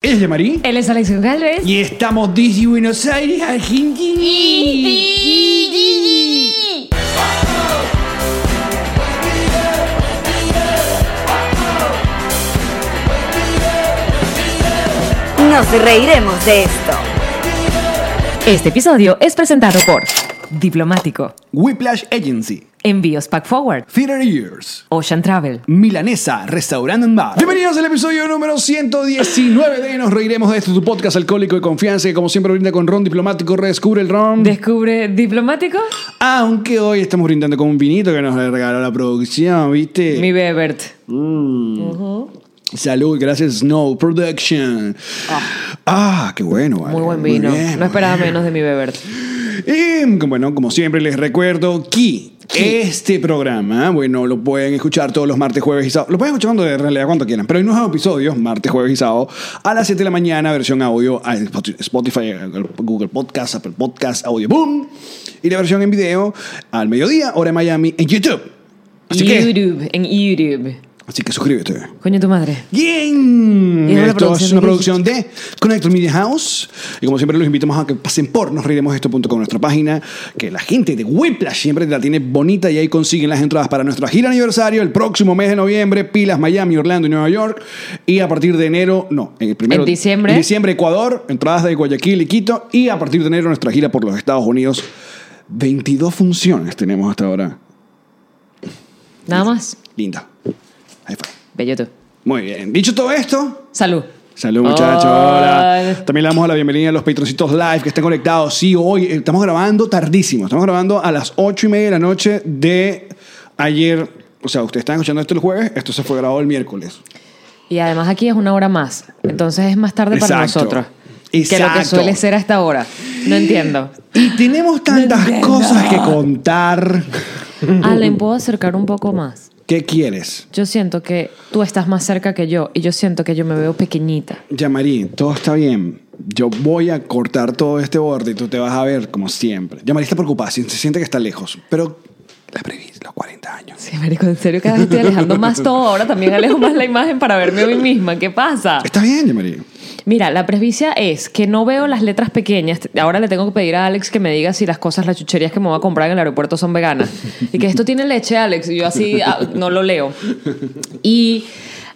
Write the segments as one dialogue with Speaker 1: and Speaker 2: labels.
Speaker 1: Ella es Yamari.
Speaker 2: Él es Alex González.
Speaker 1: Y estamos desde Buenos Aires, Argentina.
Speaker 3: Nos reiremos de esto.
Speaker 2: Este episodio es presentado por Diplomático,
Speaker 1: Whiplash Agency.
Speaker 2: Envíos Pack Forward,
Speaker 1: Theater Years.
Speaker 2: Ocean Travel.
Speaker 1: Milanesa, Restaurant and Bar. Bienvenidos al episodio número 119 de Nos Reiremos de esto, tu podcast alcohólico de confianza que como siempre brinda con ron diplomático, redescubre el ron.
Speaker 2: Descubre Diplomático,
Speaker 1: Aunque hoy estamos brindando con un vinito que nos regaló la producción, ¿viste?
Speaker 2: mi Bebert.
Speaker 1: Salud, gracias Snow Production. Ah, qué bueno. vale.
Speaker 2: Muy buen vino.
Speaker 1: bien,
Speaker 2: no esperaba menos de mi Bebert.
Speaker 1: Y bueno, como siempre les recuerdo que este programa, bueno, lo pueden escuchar todos los martes, jueves y sábado. Lo pueden escuchar cuando en realidad cuando quieran, pero hay nuevos episodios, martes, jueves y sábado, a las 7 de la mañana, versión audio, a Spotify, Google Podcast, Apple Podcast, Audio Boom, y la versión en video al mediodía, hora de Miami, en YouTube. Así que,
Speaker 2: YouTube, en YouTube.
Speaker 1: Así que suscríbete.
Speaker 2: Coño tu madre.
Speaker 1: Bien,
Speaker 2: es
Speaker 1: esto es una producción de Connector Media House. Y como siempre los invitamos a que pasen por nosreiremosesto.com, nuestra página, que la gente de Whiplash siempre la tiene bonita y ahí consiguen las entradas para nuestra gira aniversario el próximo mes de noviembre, pilas Miami, Orlando y Nueva York. Y a partir de enero, no, el primero,
Speaker 2: En diciembre.
Speaker 1: En diciembre Ecuador, entradas de Guayaquil y Quito. Y a partir de enero nuestra gira por los Estados Unidos. 22 funciones tenemos hasta ahora.
Speaker 2: Nada más.
Speaker 1: Linda. Ahí fue.
Speaker 2: Bello tú.
Speaker 1: Muy bien. Dicho todo esto,
Speaker 2: Salud.
Speaker 1: Salud muchachos,
Speaker 2: Hola.
Speaker 1: También le damos la bienvenida a los patroncitos live que estén conectados. Sí, hoy eh, estamos grabando tardísimo. Estamos grabando a las ocho y media de la noche de ayer. O sea, ustedes están escuchando esto el jueves, esto se fue grabado el miércoles.
Speaker 2: Y además aquí es una hora más. Entonces es más tarde para
Speaker 1: Exacto.
Speaker 2: nosotros. Que lo que
Speaker 1: Exacto.
Speaker 2: suele ser a esta hora. No entiendo.
Speaker 1: Y tenemos tantas cosas que contar.
Speaker 2: Allen, ¿puedo acercar un poco más?
Speaker 1: ¿Qué quieres?
Speaker 2: Yo siento que tú estás más cerca que yo y yo siento que yo me veo pequeñita.
Speaker 1: Yamari, todo está bien. Yo voy a cortar todo este borde y tú te vas a ver como siempre. Yamari está preocupada, se se siente que está lejos. Pero la preví, los 40 años.
Speaker 2: Sí, marico, en serio, cada vez estoy alejando más todo. Ahora también alejo más la imagen para verme a mí misma. ¿Qué pasa?
Speaker 1: Está bien, Yamari.
Speaker 2: Mira, la presbicia es que no veo las letras pequeñas. Ahora le tengo que pedir a Alex que me diga si las cosas, las chucherías que me voy a comprar en el aeropuerto son veganas. Y que esto tiene leche, Alex. Y yo así ah, no lo leo. Y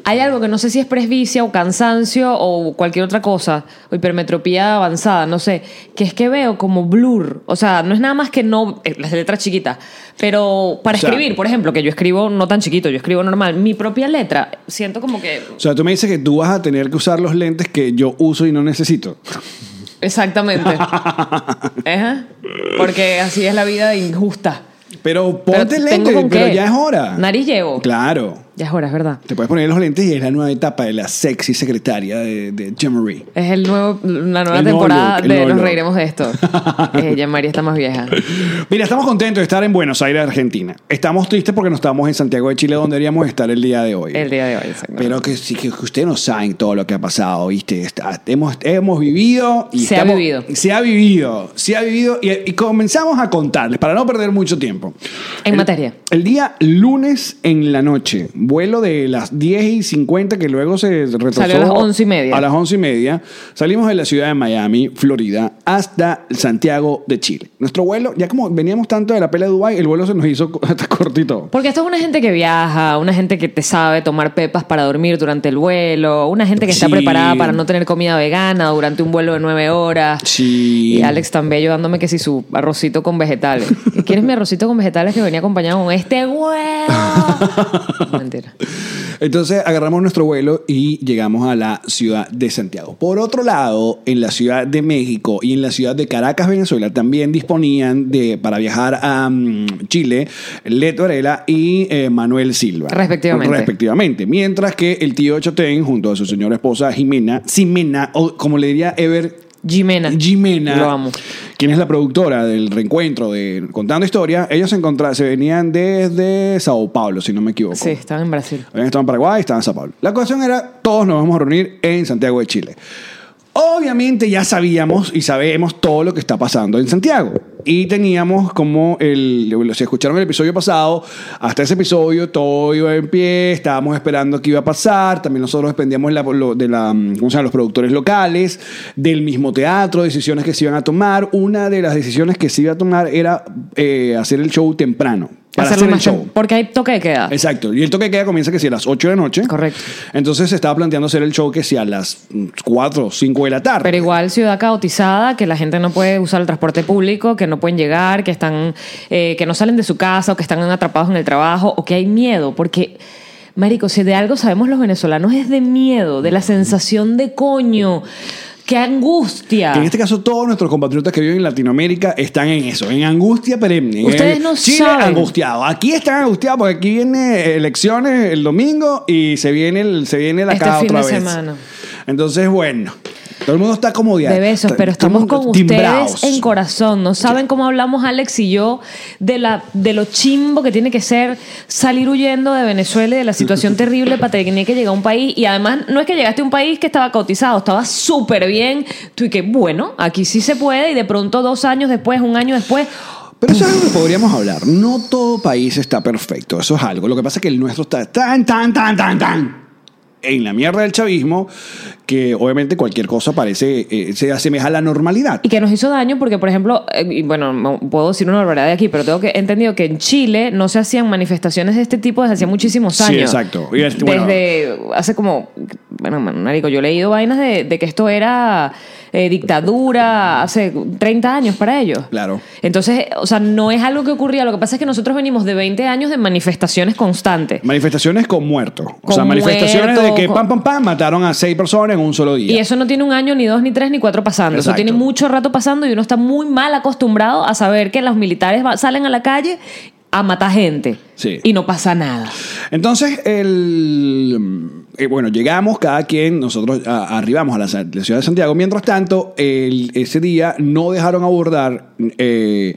Speaker 2: hay algo que no sé si es presbicia o cansancio o cualquier otra cosa, o hipermetropía avanzada, no sé, que es que veo como blur. O sea, no es nada más que no, eh, las letras chiquitas, pero para
Speaker 1: O sea-
Speaker 2: escribir, por ejemplo, que yo escribo no tan chiquito, yo escribo normal, mi propia letra, siento como que...
Speaker 1: O sea, tú me dices que tú vas a tener que usar los lentes que yo uso y no necesito.
Speaker 2: Exactamente. Ajá. Porque así es la vida injusta.
Speaker 1: Pero
Speaker 2: Pero
Speaker 1: ponte
Speaker 2: ¿tengo
Speaker 1: lentes, pero ya es hora.
Speaker 2: Nariz llevo.
Speaker 1: Claro.
Speaker 2: Ya es hora, es verdad.
Speaker 1: Te puedes poner los lentes y es la nueva etapa de la sexy secretaria de, de Jean-Marie.
Speaker 2: Es el nuevo, la nueva
Speaker 1: El
Speaker 2: temporada
Speaker 1: look,
Speaker 2: de Nos
Speaker 1: look.
Speaker 2: reiremos de esto. Eh, ya María está más vieja.
Speaker 1: Mira, estamos contentos de estar en Buenos Aires, Argentina. Estamos tristes porque no estamos en Santiago de Chile, donde deberíamos estar el día de hoy.
Speaker 2: El día de hoy, exactamente.
Speaker 1: Pero que sí que ustedes no saben todo lo que ha pasado, ¿viste? Está- hemos, hemos vivido y
Speaker 2: Se ha vivido.
Speaker 1: Se ha vivido, se ha vivido y, y comenzamos a contarles para no perder mucho tiempo.
Speaker 2: En
Speaker 1: El-
Speaker 2: materia.
Speaker 1: El día lunes en la noche, vuelo de las 10 y 50 que luego se retrasó
Speaker 2: Salió a las 11 y media.
Speaker 1: A las 11 y media salimos de la ciudad de Miami, Florida, hasta Santiago de Chile. Nuestro vuelo, ya como veníamos tanto de la pela de Dubai, el vuelo se nos hizo hasta cortito.
Speaker 2: Porque esto es una gente que viaja, una gente que te sabe tomar pepas para dormir durante el vuelo, una gente que está preparada para no tener comida vegana durante un vuelo de nueve horas.
Speaker 1: Sí.
Speaker 2: Y Alex tan bello dándome que si su arrocito con vegetales. ¿Y ¿Quieres mi arrocito con vegetales que venía acompañado con este huevo? Mentira.
Speaker 1: Entonces agarramos nuestro vuelo y llegamos a la ciudad de Santiago. Por otro lado, en la ciudad de México y en la ciudad de Caracas, Venezuela, también disponían de para viajar a mm, Chile Leto Varela y eh, Manuel Silva.
Speaker 2: Respectivamente.
Speaker 1: Respectivamente. Mientras que el tío Chotén, junto a su señora esposa Jimena, Ximena, o como le diría Ever
Speaker 2: Jimena.
Speaker 1: Jimena,
Speaker 2: Lo amo.
Speaker 1: quien es la productora del reencuentro de Contando Historia, ellos se se venían desde Sao Paulo, si no me equivoco.
Speaker 2: Sí, estaba en Brasil.
Speaker 1: Habían estado en Paraguay, estaban en Sao Paulo. La cuestión era, todos nos vamos a reunir en Santiago de Chile. Obviamente ya sabíamos y sabemos todo lo que está pasando en Santiago. Y teníamos como el. Si escucharon el episodio pasado, hasta ese episodio todo iba en pie, estábamos esperando qué iba a pasar. También nosotros dependíamos la- de la, ¿cómo se llama? los productores locales, del mismo teatro, decisiones que se iban a tomar. Una de las decisiones que se iba a tomar era eh, hacer el show temprano. Para hacer el show.
Speaker 2: Porque hay toque de queda.
Speaker 1: Exacto. Y el toque de queda comienza que si a las 8 de la noche.
Speaker 2: Correcto.
Speaker 1: Entonces se estaba planteando hacer el show que si a las 4 o 5 de la tarde.
Speaker 2: Pero igual ciudad caotizada, que la gente no puede usar el transporte público, que no pueden llegar, que están, eh, que no salen de su casa o que están atrapados en el trabajo o que hay miedo, porque marico, si de algo sabemos los venezolanos es de miedo, de la sensación de coño, qué angustia.
Speaker 1: En este caso, todos nuestros compatriotas que viven en Latinoamérica están en eso, en angustia perenne.
Speaker 2: Ustedes no
Speaker 1: Chile,
Speaker 2: saben.
Speaker 1: angustiado. Aquí están angustiados porque aquí viene elecciones el domingo y se viene, el, se viene la
Speaker 2: Este
Speaker 1: cada
Speaker 2: fin
Speaker 1: otra
Speaker 2: de
Speaker 1: vez.
Speaker 2: semana.
Speaker 1: Entonces, bueno, todo el mundo está como
Speaker 2: de besos, pero estamos con ustedes en corazón. No saben cómo hablamos Alex y yo de, la, de lo chimbo que tiene que ser salir huyendo de Venezuela y de la situación terrible para tener que llegar a un país. Y además, no es que llegaste a un país que estaba cotizado, estaba súper bien. Tú y que, bueno, aquí sí se puede. Y de pronto, dos años después, un año después,
Speaker 1: Pero eso es algo que podríamos hablar. No todo país está perfecto. Eso es algo. Lo que pasa es que el nuestro está tan, tan, tan, tan, tan en la mierda del chavismo que obviamente cualquier cosa parece, eh, se asemeja a la normalidad.
Speaker 2: Y que nos hizo daño porque, por ejemplo, eh, y bueno, no puedo decir una barbaridad de aquí, pero tengo que he entendido que en Chile no se hacían manifestaciones de este tipo desde hace muchísimos
Speaker 1: Sí,
Speaker 2: años.
Speaker 1: exacto. Y bueno-
Speaker 2: desde hace como, bueno, marico, yo he leído vainas de, de que esto era eh, dictadura hace 30 años para ellos.
Speaker 1: Claro.
Speaker 2: Entonces, o sea, no es algo que ocurría. Lo que pasa es que nosotros venimos de 20 años de manifestaciones constantes.
Speaker 1: Manifestaciones con muertos. O
Speaker 2: Con
Speaker 1: sea, manifestaciones de que
Speaker 2: con-
Speaker 1: pam, pam, pam, mataron a seis personas en un solo día.
Speaker 2: Y eso no tiene un año, ni dos, ni tres, ni cuatro pasando. Eso tiene mucho rato pasando y uno está muy mal acostumbrado a saber que los militares salen a la calle a matar gente.
Speaker 1: Sí.
Speaker 2: Y no pasa nada.
Speaker 1: Entonces, el, eh, bueno, llegamos, cada quien, nosotros a- arribamos a la, ciudad de Santiago. Mientras tanto, el- ese día no dejaron abordar eh,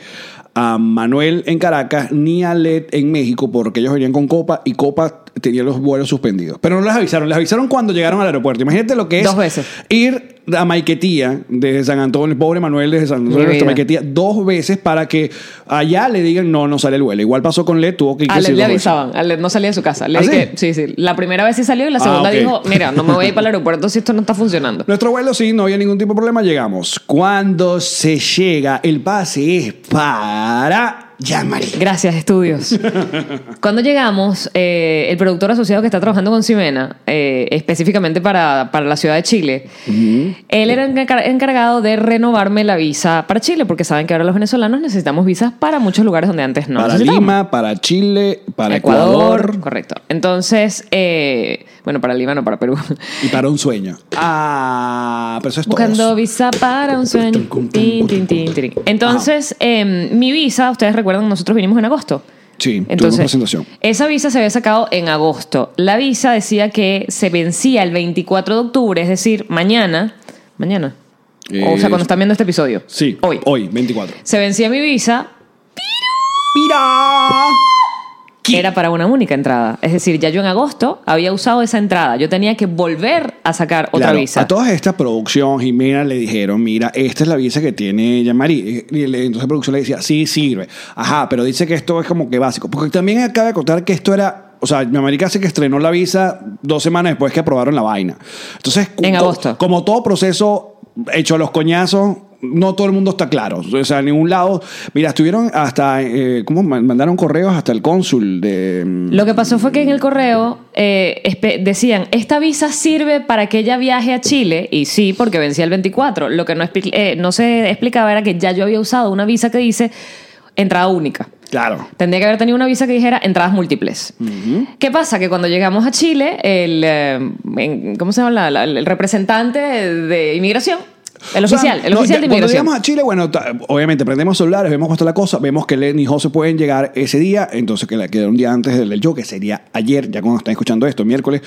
Speaker 1: a Manuel en Caracas ni a Led en México porque ellos venían con Copa y Copa tenía los vuelos suspendidos. Pero no les avisaron, les avisaron cuando llegaron al aeropuerto. Imagínate lo que es
Speaker 2: Dos veces.
Speaker 1: ir a Maiquetía desde San Antonio, el pobre Manuel desde San Antonio hasta. Maiquetía, dos veces para que allá le digan no, no sale el vuelo. Igual pasó con Led, tuvo que ir
Speaker 2: A Led le avisaban. A Led no salía de su casa.
Speaker 1: ¿Ah, sí?
Speaker 2: sí. La primera vez sí salió y la
Speaker 1: Ah,
Speaker 2: segunda dijo, mira, no me voy a ir para el aeropuerto si esto no está funcionando.
Speaker 1: Nuestro vuelo sí, no había ningún tipo de problema, llegamos. Cuando se llega, el pase es para Jean-Marie.
Speaker 2: Gracias, estudios. Cuando llegamos, eh, el productor asociado que está trabajando con Ximena, eh, específicamente para, para la ciudad de Chile, él era encar- encargado de renovarme la visa para Chile, porque saben que ahora los venezolanos necesitamos visas para muchos lugares donde antes no
Speaker 1: para. Lima, para Chile, para Ecuador,
Speaker 2: Correcto. Entonces, eh, bueno, para Lima, no para Perú.
Speaker 1: y para un sueño. Ah, pero eso es todo.
Speaker 2: Buscando visa para un sueño. Tin, tin, tin, tin. Entonces, em, mi visa, ustedes recuerdan, nosotros vinimos en agosto.
Speaker 1: Sí,
Speaker 2: Entonces,
Speaker 1: presentación.
Speaker 2: esa visa se había sacado en agosto. La visa decía que se vencía el 24 de octubre, es decir, mañana. Mañana. o sea,
Speaker 1: Eh,
Speaker 2: cuando están viendo este episodio.
Speaker 1: Sí,
Speaker 2: Hoy.
Speaker 1: Hoy, 24.
Speaker 2: Se vencía mi visa,
Speaker 1: ¡Mira! ¿Qué?
Speaker 2: era para una única entrada. Es decir, ya yo en agosto había usado esa entrada. Yo tenía que volver a sacar otra
Speaker 1: Claro,
Speaker 2: visa.
Speaker 1: A toda esta producción, Jimena le dijeron, mira, esta es la visa que tiene Jean-Marie. Y entonces la producción le decía, sí, sirve. Ajá, pero dice que esto es como que básico. Porque también acaba de contar que esto era... O sea, Jean-Marie casi que estrenó la visa dos semanas después que aprobaron la vaina. Entonces,
Speaker 2: En agosto.
Speaker 1: como todo proceso hecho a los coñazos, no todo el mundo está claro. O sea, en ningún lado... Mira, estuvieron hasta... Eh, ¿Cómo? Mandaron correos hasta el cónsul de...
Speaker 2: Lo que pasó fue que en el correo eh, decían, esta visa sirve para que ella viaje a Chile, y sí, porque vencía el 24. Lo que no, eh, no se explicaba era que ya yo había usado una visa que dice entrada única.
Speaker 1: Claro.
Speaker 2: Tendría que haber tenido una visa que dijera entradas múltiples. ¿Qué pasa? Que cuando llegamos a Chile, el, eh, ¿cómo se llama? La- la- el representante de inmigración El oficial, el oficial de
Speaker 1: Cuando llegamos a Chile, bueno, obviamente prendemos celulares, vemos cómo está la cosa, vemos que Len y José pueden llegar ese día, entonces que la queda un día antes del del show, que sería ayer, ya cuando están escuchando esto, miércoles,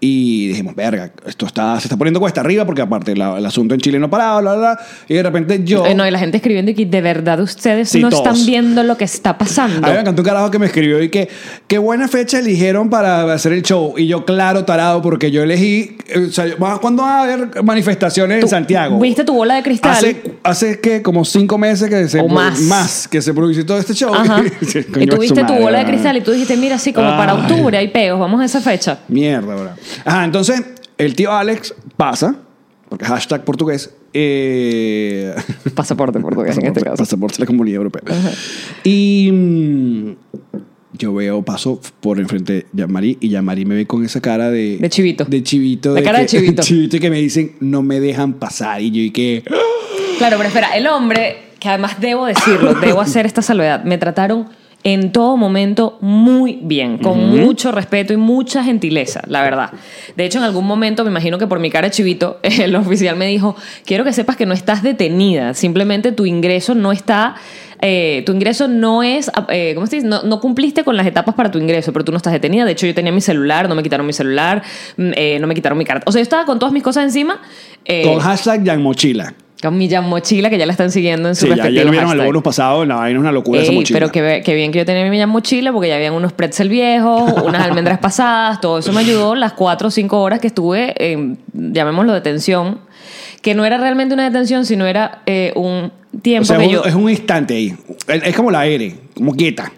Speaker 1: y dijimos, verga, esto está, se está poniendo cuesta arriba, porque aparte la- el asunto en Chile no paraba, bla, bla, bla, y de repente yo...
Speaker 2: Eh, no, y la gente escribiendo y que de verdad ustedes
Speaker 1: Sí,
Speaker 2: no
Speaker 1: todos.
Speaker 2: están viendo lo que está pasando.
Speaker 1: A mí me encantó un carajo que me escribió y que qué buena fecha eligieron para hacer el show. Y yo, claro, tarado, porque yo elegí. eh, O sea, ¿cuándo va a haber manifestaciones en Santiago?
Speaker 2: ¿Viste tu bola de cristal?
Speaker 1: Hace, hace que como cinco meses que se
Speaker 2: O más.
Speaker 1: que se produjo todo este show.
Speaker 2: Ajá. Y tuviste tu bola de cristal y tú dijiste, mira, sí, como para octubre hay peos, vamos a esa fecha.
Speaker 1: Mierda, ¿verdad? Ajá, entonces el tío Alex pasa, porque hashtag portugués. Eh,
Speaker 2: Pasaporte portugués en este caso.
Speaker 1: Pasaporte de la Comunidad Europea. Y yo veo, paso por enfrente de Yamari y Yamari me ve con esa cara de...
Speaker 2: De chivito.
Speaker 1: De chivito.
Speaker 2: La cara de
Speaker 1: que-
Speaker 2: chivito.
Speaker 1: chivito y que me dicen, no me dejan pasar. Y yo, y que...
Speaker 2: Claro, pero espera, el hombre, que además debo decirlo, debo hacer esta salvedad, me trataron en todo momento muy bien, con mucho respeto y mucha gentileza, la verdad. De hecho, en algún momento, me imagino que por mi cara de chivito, el oficial me dijo, quiero que sepas que no estás detenida, simplemente tu ingreso no está... eh, tu ingreso no es, eh, ¿cómo se dice? No, no cumpliste con las etapas para tu ingreso, pero tú no estás detenida. De hecho, yo tenía mi celular, no me quitaron mi celular, mm, eh, no me quitaron mi carta. O sea, yo estaba con todas mis cosas encima.
Speaker 1: Con hashtag Yan Mochila.
Speaker 2: con mi Jan Mochila, que ya la están siguiendo en su
Speaker 1: Sí, ya,
Speaker 2: respectivo
Speaker 1: ya vieron el bonus pasado. La vaina es una locura esa
Speaker 2: Ey,
Speaker 1: mochila.
Speaker 2: pero que bien que yo tenía mi Jan Mochila, porque ya habían unos pretzel viejos, unas almendras pasadas, todo eso me ayudó las cuatro o cinco horas que estuve en, llamémoslo, detención, que no era realmente una detención, sino era un tiempo
Speaker 1: O sea,
Speaker 2: que
Speaker 1: es un,
Speaker 2: yo...
Speaker 1: es un instante ahí. Es como la R, como quieta.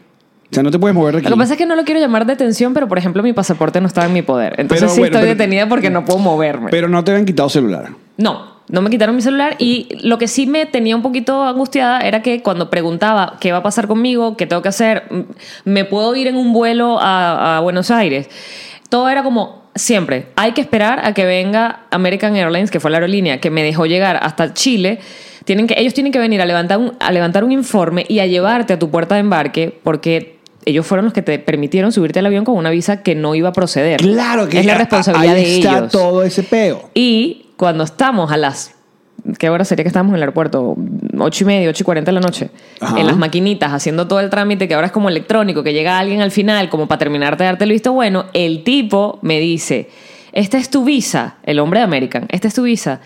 Speaker 1: O sea, no te puedes mover de aquí.
Speaker 2: Lo que pasa es que no lo quiero llamar detención, pero por ejemplo mi pasaporte no estaba en mi poder. Entonces
Speaker 1: Pero
Speaker 2: sí
Speaker 1: bueno,
Speaker 2: estoy
Speaker 1: pero-
Speaker 2: detenida porque no puedo moverme.
Speaker 1: Pero no te habían quitado celular.
Speaker 2: No, no me quitaron mi celular y lo que sí me tenía un poquito angustiada era que cuando preguntaba qué va a pasar conmigo, qué tengo que hacer, me puedo ir en un vuelo a, a Buenos Aires, todo era como siempre, hay que esperar a que venga American Airlines, que fue la aerolínea que me dejó llegar hasta Chile. Tienen que, ellos tienen que venir a levantar, un, a levantar un informe y a llevarte a tu puerta de embarque porque ellos fueron los que te permitieron subirte al avión con una visa que no iba a proceder.
Speaker 1: Claro que
Speaker 2: es la responsabilidad
Speaker 1: ahí
Speaker 2: de
Speaker 1: está
Speaker 2: ellos.
Speaker 1: todo ese peo.
Speaker 2: Y cuando estamos a las. ¿Qué hora sería que estamos en el aeropuerto? Ocho y media, ocho y cuarenta de la noche.
Speaker 1: Ajá.
Speaker 2: En las maquinitas, haciendo todo el trámite que ahora es como electrónico, que llega alguien al final, como para terminarte de darte el visto bueno. El tipo me dice: Esta es tu visa, el hombre de American, esta es tu visa.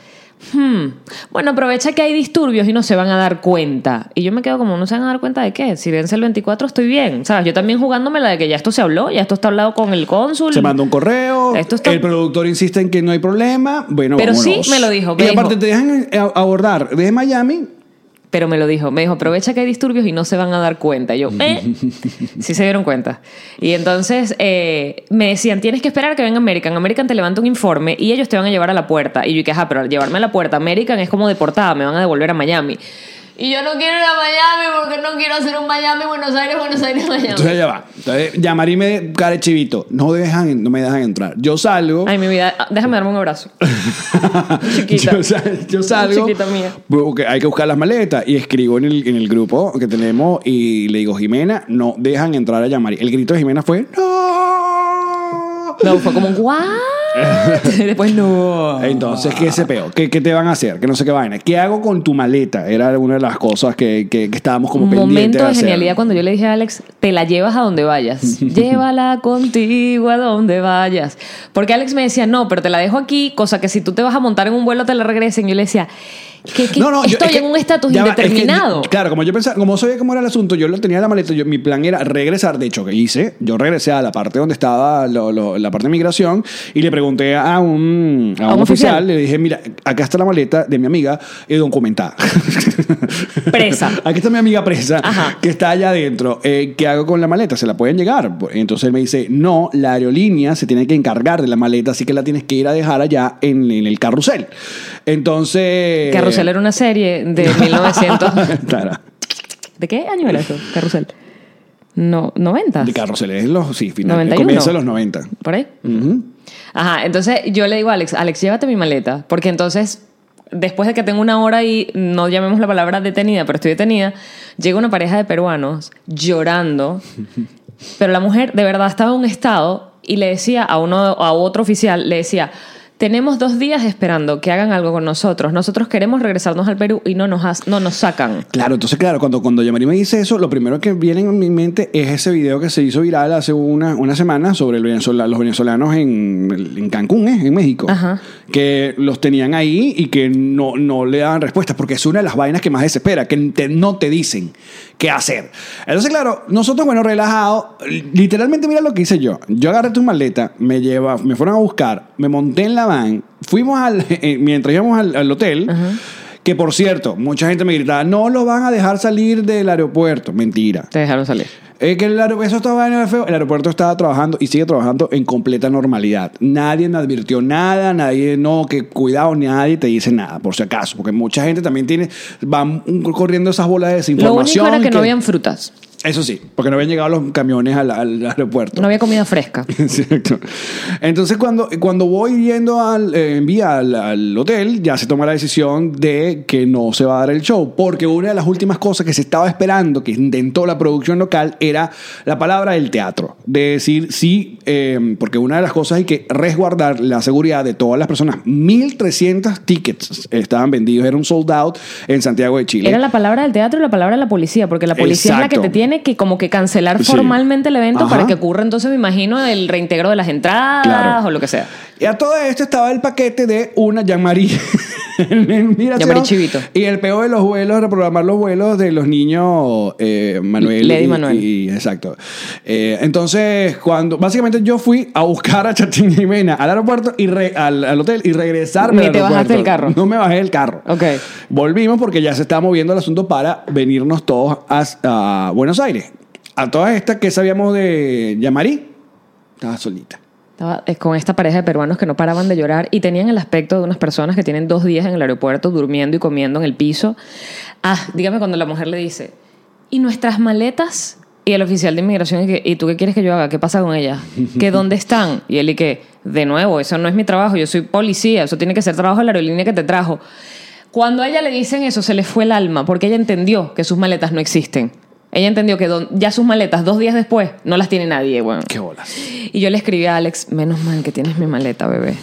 Speaker 2: Hmm. Bueno, aprovecha que hay disturbios y no se van a dar cuenta. Y yo me quedo como, ¿no se van a dar cuenta de qué? Si vence el 24 estoy bien. ¿Sabes? Yo también jugándome la de que ya esto se habló, ya esto está hablado con el cónsul.
Speaker 1: Se manda un correo,
Speaker 2: Esto está-
Speaker 1: el productor insiste en que no hay problema. Bueno,
Speaker 2: Pero
Speaker 1: vámonos.
Speaker 2: sí me lo dijo,
Speaker 1: Y
Speaker 2: me
Speaker 1: aparte
Speaker 2: dijo.
Speaker 1: te dejan eh, abordar desde Miami.
Speaker 2: Pero me lo dijo, me dijo, aprovecha que hay disturbios y no se van a dar cuenta. Y yo, ¿eh? Sí se dieron cuenta. Y entonces eh, me decían, tienes que esperar a que venga American. American te levanta un informe y ellos te van a llevar a la puerta. Y yo dije, ajá, pero llevarme a la puerta, American es como deportada, me van a devolver a Miami. Y yo no quiero ir a Miami porque no quiero hacer un Miami, Buenos Aires, Buenos Aires, Miami.
Speaker 1: Entonces ya va. Entonces, Yamari me cara de chivito. No, dejan, no me dejan entrar. Yo salgo.
Speaker 2: Ay, mi vida, déjame darme un abrazo. Chiquita.
Speaker 1: Yo, sal- yo salgo.
Speaker 2: Chiquita mía.
Speaker 1: porque hay que buscar las maletas. Y escribo en el, en el grupo que tenemos y le digo, Jimena, no dejan entrar a Yamari. El grito de Jimena fue, ¡No!
Speaker 2: No, fue como, ¿what? Después no.
Speaker 1: Entonces, ¿qué se peo? ¿Qué, qué te van a hacer? Que no sé qué vaina. ¿Qué hago con tu maleta? Era una de las cosas que, que- que estábamos como pendientes
Speaker 2: momento de
Speaker 1: hacer.
Speaker 2: genialidad cuando yo le dije a Alex, te la llevas a donde vayas. Llévala contigo a donde vayas. Porque Alex me decía, no, pero te la dejo aquí, cosa que si tú te vas a montar en un vuelo te la regresen. Yo le decía, que, que
Speaker 1: No, no, yo-
Speaker 2: estoy
Speaker 1: es que-
Speaker 2: en un estatus
Speaker 1: es
Speaker 2: indeterminado.
Speaker 1: yo- claro, como yo pensaba, como sabía cómo era el asunto, yo lo tenía en la maleta, yo, mi plan era regresar, de hecho, que hice, yo regresé a la parte donde estaba lo- lo- la parte de migración y le pregunté a un, a
Speaker 2: ¿A
Speaker 1: un
Speaker 2: un
Speaker 1: oficial,
Speaker 2: oficial?
Speaker 1: le dije, mira, acá está la maleta de mi amiga eh, documentada.
Speaker 2: Presa.
Speaker 1: Aquí está mi amiga presa,
Speaker 2: Ajá.
Speaker 1: que está allá adentro. Eh, ¿Qué hago con la maleta? ¿Se la pueden llegar? Entonces él me dice, no, la aerolínea se tiene que encargar de la maleta, así que la tienes que ir a dejar allá en, en el carrusel. Entonces...
Speaker 2: Carrusel era una serie de 1900.
Speaker 1: claro.
Speaker 2: ¿De qué año era eso? Carrusel. No, 90.
Speaker 1: De carrusel es los, sí, final,
Speaker 2: 91.
Speaker 1: comienzo de los 90.
Speaker 2: ¿Por ahí? Ajá, entonces yo le digo a Alex, Alex, llévate mi maleta, porque entonces, después de que tengo una hora y no llamemos la palabra detenida, pero estoy detenida, llega una pareja de peruanos llorando, pero la mujer de verdad estaba en un estado y le decía a uno a otro oficial, le decía, tenemos dos días esperando que hagan algo con nosotros. Nosotros queremos regresarnos al Perú y no nos, has- no nos sacan.
Speaker 1: Claro, entonces, claro, cuando, cuando Yamari me dice eso, lo primero que viene en mi mente es ese video que se hizo viral hace una, una semana sobre el los venezolanos en, en Cancún, ¿eh? en México.
Speaker 2: Ajá.
Speaker 1: Que los tenían ahí y que no, no le daban respuestas, porque es una de las vainas que más desespera, que te- no te dicen qué hacer. Entonces, claro, nosotros, bueno, relajados, literalmente mira lo que hice yo. Yo agarré tu maleta, me lleva, me fueron a buscar, me monté en la fuimos al, eh, mientras íbamos al, al hotel, que por cierto, mucha gente me gritaba, no lo van a dejar salir del aeropuerto. Mentira.
Speaker 2: Te dejaron salir.
Speaker 1: Es que el aeropuerto, eso estaba en el feo. El aeropuerto estaba trabajando y sigue trabajando en completa normalidad. Nadie me advirtió nada, nadie, no, que cuidado, nadie te dice nada, por si acaso. Porque mucha gente también tiene, van corriendo esas bolas de
Speaker 2: Lo
Speaker 1: desinformación.
Speaker 2: único era que, no habían frutas.
Speaker 1: Eso sí, porque no habían llegado los camiones al, al aeropuerto.
Speaker 2: No había comida fresca.
Speaker 1: Exacto. Entonces, cuando, cuando voy yendo al, eh, en vía al, al hotel, ya se toma la decisión de que no se va a dar el show. Porque una de las últimas cosas que se estaba esperando, que intentó la producción local, era la palabra del teatro. De decir sí, eh, porque una de las cosas hay que resguardar la seguridad de todas las personas. 1.300 tickets estaban vendidos. Era un sold out en Santiago de Chile.
Speaker 2: Era la palabra del teatro y la palabra de la policía, porque la policía es la que te tiene que como que cancelar
Speaker 1: Sí.
Speaker 2: formalmente el evento
Speaker 1: Ajá.
Speaker 2: para que ocurra entonces, me imagino, el reintegro de las entradas
Speaker 1: Claro.
Speaker 2: o lo que sea.
Speaker 1: Y a todo esto estaba el paquete de una Jean-Marie.
Speaker 2: Jean-Marie Chivito.
Speaker 1: Y el peor de los vuelos, reprogramar los vuelos de los niños eh, Manuel.
Speaker 2: Lady
Speaker 1: y,
Speaker 2: Manuel.
Speaker 1: y- exacto. Eh, entonces, cuando básicamente yo fui a buscar a Chatín Jimena al aeropuerto y re- al, al hotel y regresarme
Speaker 2: Ni
Speaker 1: al
Speaker 2: te bajaste del carro.
Speaker 1: No me bajé del carro.
Speaker 2: Ok.
Speaker 1: Volvimos porque ya se estaba moviendo el asunto para venirnos todos a, a Buenos Aires. A todas estas que sabíamos de Yamari, estaba solita.
Speaker 2: Estaba eh, con esta pareja de peruanos que no paraban de llorar y tenían el aspecto de unas personas que tienen dos días en el aeropuerto durmiendo y comiendo en el piso. Ah, dígame cuando la mujer le dice, ¿y nuestras maletas? Y el oficial de inmigración, y, que, ¿y tú qué quieres que yo haga? ¿Qué pasa con ellas? ¿Que dónde están? Y él y que, de nuevo, eso no es mi trabajo, yo soy policía, eso tiene que ser trabajo de la aerolínea que te trajo. Cuando a ella le dicen eso, se le fue el alma, porque ella entendió que sus maletas no existen. Ella entendió que don- ya sus maletas, dos días después, no las tiene nadie, bueno.
Speaker 1: Qué bolas.
Speaker 2: Y yo le escribí a Alex, menos mal que tienes mi maleta, bebé.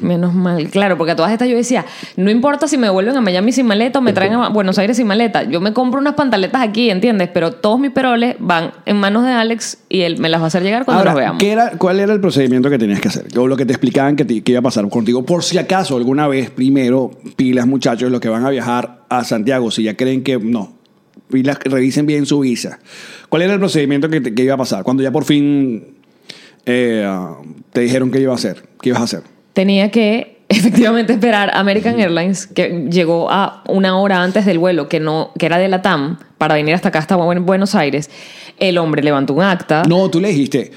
Speaker 2: Menos mal. Claro, porque a todas estas yo decía, no importa si me vuelven a Miami sin maleta o me traen a Buenos Aires sin maleta. Yo me compro unas pantaletas aquí, ¿entiendes? Pero todos mis peroles van en manos de Alex y él me las va a hacer llegar cuando
Speaker 1: Ahora,
Speaker 2: los veamos.
Speaker 1: ¿qué era, ¿cuál era el procedimiento que tenías que hacer? O lo que te explicaban que, te- que iba a pasar contigo. Por si acaso alguna vez, primero, pilas muchachos, los que van a viajar a Santiago, si ya creen que no, pilas, revisen bien su visa. ¿Cuál era el procedimiento que, te- que iba a pasar? Cuando ya por fin eh, te dijeron qué iba a hacer, qué ibas a hacer.
Speaker 2: Tenía que efectivamente esperar American Airlines, que llegó a una hora antes del vuelo, que, no, que era de la TAM, para venir hasta acá, hasta Buen- Buenos Aires. El hombre levantó un acta.
Speaker 1: No, tú le dijiste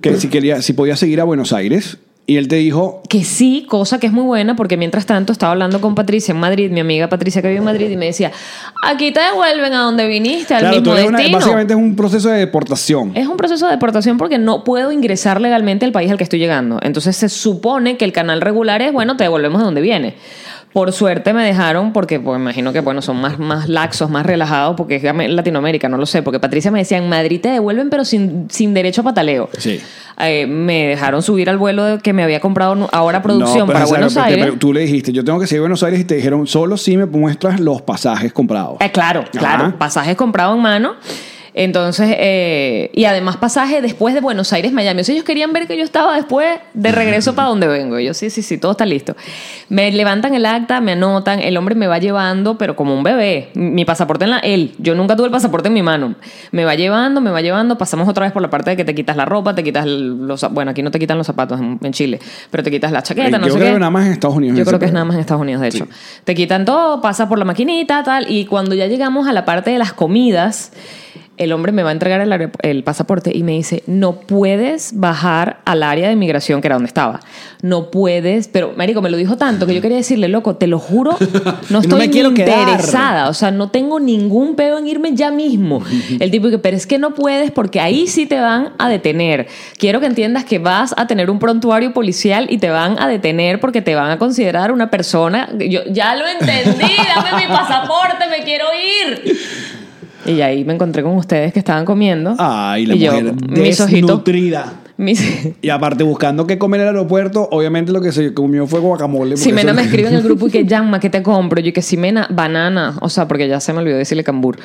Speaker 1: que si, quería, si podías seguir a Buenos Aires y él te dijo,
Speaker 2: Que sí, cosa que es muy buena, porque mientras tanto estaba hablando con Patricia en Madrid, mi amiga Patricia que vive en Madrid, y me decía, aquí te devuelven a donde viniste, al
Speaker 1: claro,
Speaker 2: mismo
Speaker 1: tú eres una-
Speaker 2: destino.
Speaker 1: básicamente es un proceso de deportación.
Speaker 2: Es un proceso de deportación porque no puedo ingresar legalmente al país al que estoy llegando. Entonces se supone que el canal regular es, bueno, te devolvemos de donde viene. Por suerte me dejaron, porque pues, imagino que bueno, son más, más laxos, más relajados, porque es Latinoamérica, no lo sé, porque Patricia me decía, en Madrid te devuelven, pero sin, sin derecho a pataleo.
Speaker 1: Sí.
Speaker 2: Eh, me dejaron subir al vuelo que me había comprado ahora producción
Speaker 1: No, pero,
Speaker 2: para Buenos Aires.
Speaker 1: pero tú le dijiste, yo tengo que seguir a Buenos Aires y te dijeron, solo si me muestras los pasajes comprados.
Speaker 2: Eh, claro, claro. Pasajes comprados en mano. Entonces, eh, y además pasaje después de Buenos Aires, Miami. O sea, ellos querían ver que yo estaba después de regreso para donde vengo. Y yo, sí, sí, sí, todo está listo. Me levantan el acta, me anotan, el hombre me va llevando, pero como un bebé. Mi pasaporte en la... Él, yo nunca tuve el pasaporte en mi mano. Me va llevando, me va llevando, pasamos otra vez por la parte de que te quitas la ropa, te quitas los... Bueno, aquí no te quitan los zapatos en, Chile, pero te quitas la chaqueta, no
Speaker 1: yo
Speaker 2: sé
Speaker 1: creo
Speaker 2: qué.
Speaker 1: que nada más en Estados Unidos.
Speaker 2: Yo creo que es nada más en Estados Unidos, de hecho. Te quitan todo, pasa por la maquinita, tal, y cuando ya llegamos a la parte de las comidas, el hombre me va a entregar el, pasaporte y me dice, no puedes bajar al área de migración, que era donde estaba. No puedes, pero, Marico, me lo dijo tanto que yo quería decirle, loco, te lo juro, no
Speaker 1: No
Speaker 2: estoy
Speaker 1: me quiero
Speaker 2: ni
Speaker 1: quedar.
Speaker 2: interesada, o sea, no tengo ningún peo en irme ya mismo. El tipo que, pero es que no puedes porque ahí sí te van a detener. Quiero que entiendas que vas a tener un prontuario policial y te van a detener porque te van a considerar una persona. Yo ya lo entendí, dame mi pasaporte, me quiero ir. Y ahí me encontré con ustedes que estaban comiendo.
Speaker 1: Ay, la
Speaker 2: y yo,
Speaker 1: mujer
Speaker 2: mis ojitos,
Speaker 1: desnutrida. Y aparte, buscando qué comer en el aeropuerto, obviamente lo que se comió fue guacamole. eso-
Speaker 2: me escribe en el grupo y que Yanma, ¿qué te compro? Yo que Ximena, banana. O sea, porque ya se me olvidó decirle cambur.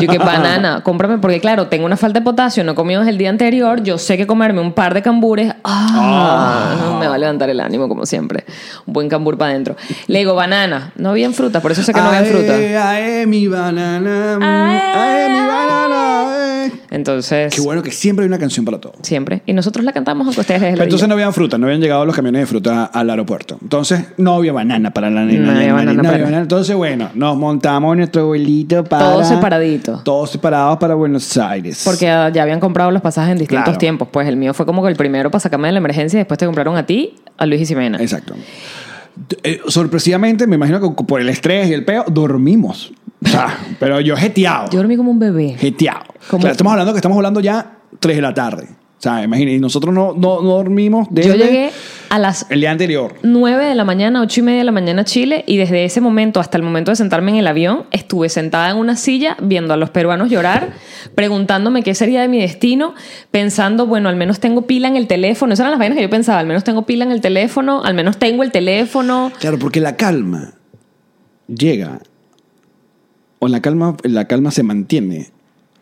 Speaker 2: Yo que banana, cómprame, porque claro, tengo una falta de potasio, no he comido desde el día anterior. Yo sé que comerme un par de cambures, ah, me va a levantar el ánimo, como siempre. Un buen cambur para adentro. Le digo, banana. No había fruta, por eso sé que no había
Speaker 1: Ae,
Speaker 2: fruta.
Speaker 1: ae, mi banana.
Speaker 2: Ae,
Speaker 1: Ae, mi banana.
Speaker 2: Entonces,
Speaker 1: Qué bueno que siempre hay una canción para todo.
Speaker 2: siempre. Y nosotros la cantamos aunque ustedes les
Speaker 1: Pero entonces no habían fruta, no habían llegado los camiones de fruta al aeropuerto. Entonces no había banana para la nena.
Speaker 2: No había banana
Speaker 1: no
Speaker 2: para-
Speaker 1: había banana. Entonces, bueno, nos montamos en nuestro vuelito para.
Speaker 2: Todos separaditos.
Speaker 1: Todos separados para Buenos Aires.
Speaker 2: Porque ah, ya habían comprado los pasajes en distintos
Speaker 1: Claro.
Speaker 2: tiempos. Pues el mío fue como que el primero para sacarme de la emergencia y después te compraron a ti, a Luis y Ximena.
Speaker 1: Exacto. Eh, sorpresivamente, me imagino que por el estrés y el peo, dormimos. O sea, pero yo jeteado.
Speaker 2: Yo dormí como un bebé.
Speaker 1: Jeteado. Estamos hablando que estamos hablando ya 3 de la tarde. O sea, nosotros no, no, no dormimos desde
Speaker 2: Yo llegué a las
Speaker 1: el día anterior.
Speaker 2: 9 de la mañana, 8 y media de la mañana a Chile y desde ese momento hasta el momento de sentarme en el avión estuve sentada en una silla viendo a los peruanos llorar, preguntándome qué sería de mi destino, pensando, bueno, al menos tengo pila en el teléfono. Esas eran las vainas que yo pensaba, al menos tengo pila en el teléfono, al menos tengo el teléfono.
Speaker 1: Claro, porque la calma llega, o la calma, la calma se mantiene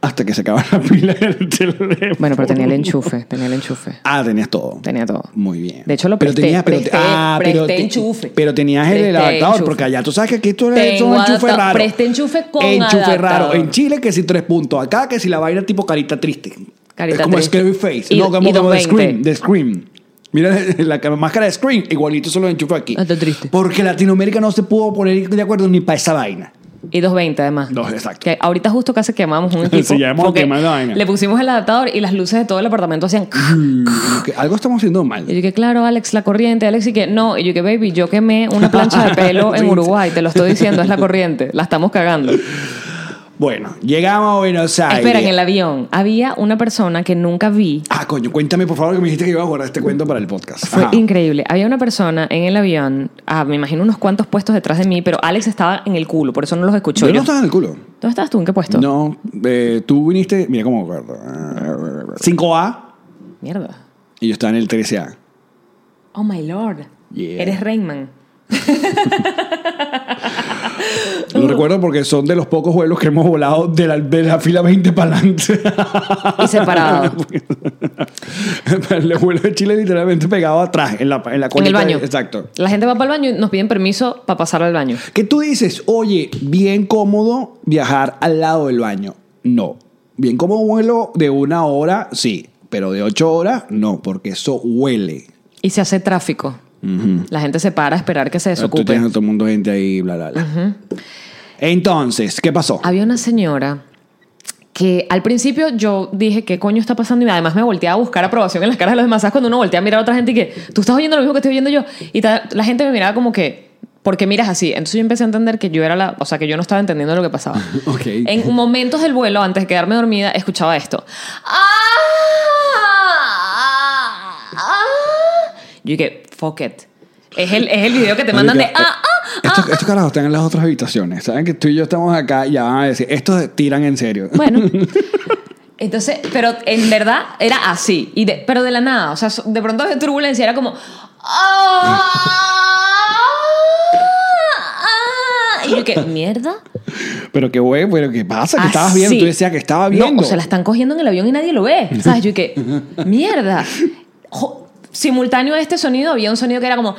Speaker 1: hasta que se acaba la pila del teléfono.
Speaker 2: Bueno, pero tenía el enchufe, tenía el enchufe.
Speaker 1: Ah, tenías todo.
Speaker 2: Tenía todo.
Speaker 1: Muy bien.
Speaker 2: De hecho, lo
Speaker 1: pero
Speaker 2: presté,
Speaker 1: tenías, pero,
Speaker 2: presté-
Speaker 1: ah, pero,
Speaker 2: presté
Speaker 1: te-
Speaker 2: enchufe.
Speaker 1: pero tenías el, adaptador,
Speaker 2: enchufe.
Speaker 1: porque allá tú sabes que aquí eres
Speaker 2: Tengo
Speaker 1: un enchufe raro.
Speaker 2: presté enchufe con
Speaker 1: Enchufe
Speaker 2: adaptador.
Speaker 1: raro. En Chile que si tres puntos, acá que si la vaina tipo carita triste.
Speaker 2: Carita
Speaker 1: es como
Speaker 2: triste.
Speaker 1: Scary Face.
Speaker 2: Y-
Speaker 1: no, como, como de
Speaker 2: 220.
Speaker 1: Scream. De Scream. Mira la ca- máscara de Scream, igualito se lo enchufa aquí.
Speaker 2: Ah, está triste.
Speaker 1: Porque Latinoamérica no se pudo poner de acuerdo ni para esa vaina.
Speaker 2: Y 220 además.
Speaker 1: No, exacto.
Speaker 2: Que ahorita justo casi quemamos un equipo.
Speaker 1: Sí, ya hemos quemado la vaina.
Speaker 2: Le pusimos el adaptador y las luces de todo el apartamento hacían...
Speaker 1: Algo estamos haciendo mal.
Speaker 2: Y yo que claro, Alex, la corriente. Alex y que no. Y yo que baby, yo quemé una plancha de pelo en. Uruguay. Te lo estoy diciendo, es la corriente. La estamos cagando.
Speaker 1: Bueno, llegamos a Buenos Aires.
Speaker 2: Espera, en el avión había una persona que nunca vi.
Speaker 1: Ah, coño, cuéntame por favor que me dijiste que iba a guardar este cuento para el podcast.
Speaker 2: Fue
Speaker 1: Ajá.
Speaker 2: increíble. Había una persona en el avión, ah, me imagino unos cuantos puestos detrás de mí, pero Alex estaba en el culo, por eso no los escuchó.
Speaker 1: Yo no estaba en el culo.
Speaker 2: ¿Dónde estabas tú? ¿En qué puesto?
Speaker 1: No, eh, tú viniste, mira cómo 5A
Speaker 2: Mierda.
Speaker 1: y yo estaba en el 13A.
Speaker 2: Oh my lord.
Speaker 1: Yeah.
Speaker 2: Eres Rayman.
Speaker 1: Lo recuerdo porque son de los pocos vuelos que hemos volado de la, de la fila 20 para adelante.
Speaker 2: Y separado.
Speaker 1: el vuelo de Chile literalmente pegado atrás, en la, en la
Speaker 2: en el baño.
Speaker 1: de- exacto.
Speaker 2: La gente va para el baño y nos piden permiso para pasar al baño.
Speaker 1: Que tú dices, oye, bien cómodo viajar al lado del baño. No. Bien cómodo un vuelo de una hora, sí. Pero de ocho horas, no, porque eso huele.
Speaker 2: Y se hace tráfico. La gente se para a esperar que se
Speaker 1: Tú
Speaker 2: desocupe.
Speaker 1: tienes a todo el mundo gente ahí, bla, bla, bla. Entonces, ¿qué pasó?
Speaker 2: Había una señora que al principio yo dije, ¿qué coño está pasando? Y además me volteé a buscar aprobación en las caras de los demás. ¿Sabes? Cuando uno voltea a mirar a otra gente y que tú estás oyendo lo mismo que estoy oyendo yo. Y la gente me miraba como que, ¿por qué miras así? Entonces yo empecé a entender que yo era la, o sea, que yo no estaba entendiendo lo que pasaba.
Speaker 1: Ok.
Speaker 2: En momentos del vuelo, antes de quedarme dormida, escuchaba esto. Yo dije, fuck it. Es el, es el video que te mandan de... Ah, ah, ah.
Speaker 1: Estos, estos carajos están en las otras habitaciones. Saben que tú y yo estamos acá y ya van a decir, estos tiran en serio.
Speaker 2: Bueno. Entonces, pero en verdad era así. Y de- pero de la nada. O sea, de pronto había turbulencia. Era como. "Ah, ah", Y yo que, ¿mierda?
Speaker 1: Pero qué güey, pero qué pasa, que estabas viendo. Tú decías que estaba viendo.
Speaker 2: No, o sea, la están cogiendo en el avión y nadie lo ve. ¿Sabes? Yo que, mierda. Jo- simultáneo a este sonido había un sonido que era como.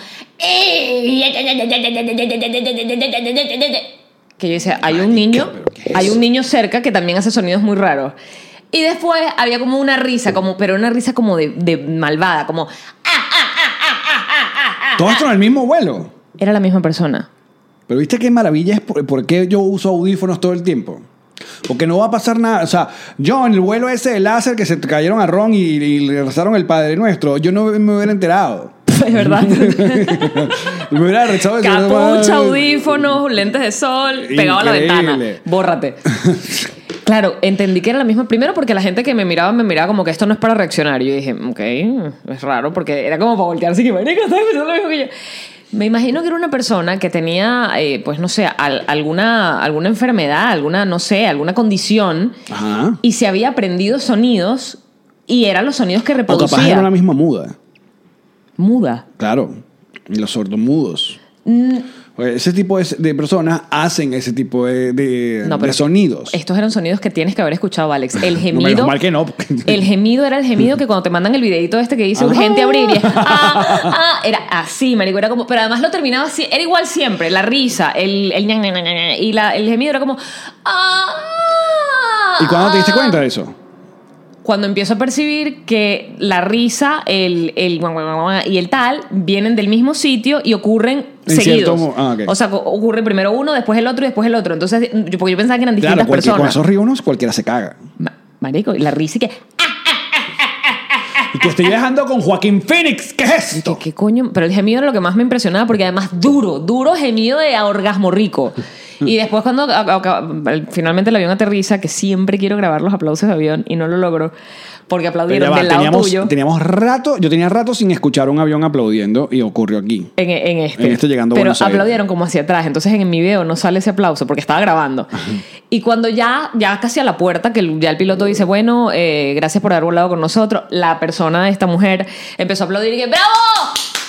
Speaker 2: Que yo decía, hay un niño,
Speaker 1: ¿pero qué es
Speaker 2: hay un niño cerca que también hace sonidos muy raros. Y después había como una risa, como, pero una risa como de, de malvada, como.
Speaker 1: Todo esto en el mismo vuelo.
Speaker 2: Era la misma persona.
Speaker 1: Pero viste qué maravilla es por, por qué yo uso audífonos todo el tiempo. Porque no va a pasar nada. O sea, yo en el vuelo ese de láser que se cayeron a Ron y, y le rezaron el Padre Nuestro, yo no me hubiera enterado.
Speaker 2: Es verdad.
Speaker 1: me hubiera rezado
Speaker 2: Capucha, audífonos, lentes de sol, pegado a la ventana. Bórrate. Claro, entendí que era la misma. Primero porque la gente que me miraba me miraba como que esto no es para reaccionar. Y yo dije, ok, es raro porque era como para voltearse que, marica, estás pensando lo mismo que yo. Me imagino que era una persona que tenía, eh, pues no sé, al- alguna, alguna enfermedad, alguna, no sé, alguna condición
Speaker 1: Ajá.
Speaker 2: y se había aprendido sonidos Y eran los sonidos que
Speaker 1: O capaz
Speaker 2: reproducía.
Speaker 1: era la misma muda.
Speaker 2: Muda.
Speaker 1: Claro. Y los sordomudos.
Speaker 2: Mm,
Speaker 1: Ese tipo de, personas hacen ese tipo de, de-
Speaker 2: No,
Speaker 1: de
Speaker 2: pero
Speaker 1: sonidos.
Speaker 2: Estos eran sonidos que tienes que haber escuchado, Alex. El
Speaker 1: No,
Speaker 2: gemido.
Speaker 1: mal que no.
Speaker 2: El gemido era el gemido que cuando te mandan el videito este que dice
Speaker 1: Ah.
Speaker 2: urgente abrir y es, ah, ah, era así, marico, era como, pero además lo terminaba así, era igual siempre, la risa, el, el ñan, ñan, ñan, ñan, y la- el gemido era como, ah,
Speaker 1: ¿Y cuándo te diste cuenta de eso?
Speaker 2: Cuando empiezo a percibir que la risa, el, el y el tal vienen del mismo sitio y ocurren
Speaker 1: En
Speaker 2: seguidos.
Speaker 1: cierto ah, ok.
Speaker 2: O sea, ocurre primero uno, después el otro y después el otro. Entonces, yo, porque yo pensaba que eran distintas
Speaker 1: Claro, cualquier, con
Speaker 2: personas.
Speaker 1: esos ríos cualquiera se caga.
Speaker 2: Ma- Marico, y la risa y que.
Speaker 1: Y que estoy viajando con Joaquín Phoenix. ¿Qué es esto?
Speaker 2: ¿Qué, qué coño? Pero el gemido era lo que más me impresionaba porque además duro, duro gemido de orgasmo rico. Y después cuando a- a- a- finalmente el avión aterriza, que siempre quiero grabar los aplausos de avión y no lo logro, porque aplaudieron
Speaker 1: va,
Speaker 2: del lado
Speaker 1: teníamos,
Speaker 2: tuyo
Speaker 1: teníamos rato, yo tenía rato sin escuchar un avión aplaudiendo y ocurrió aquí.
Speaker 2: en, en este.
Speaker 1: En este llegando a
Speaker 2: Pero
Speaker 1: Buenos Aires.
Speaker 2: aplaudieron como hacia atrás, entonces en mi video no sale ese aplauso porque estaba grabando. Y cuando ya, ya casi a la puerta, que ya el piloto dice, bueno, eh, gracias por haber volado con nosotros, la persona esta mujer empezó a aplaudir y que, ¡bravo!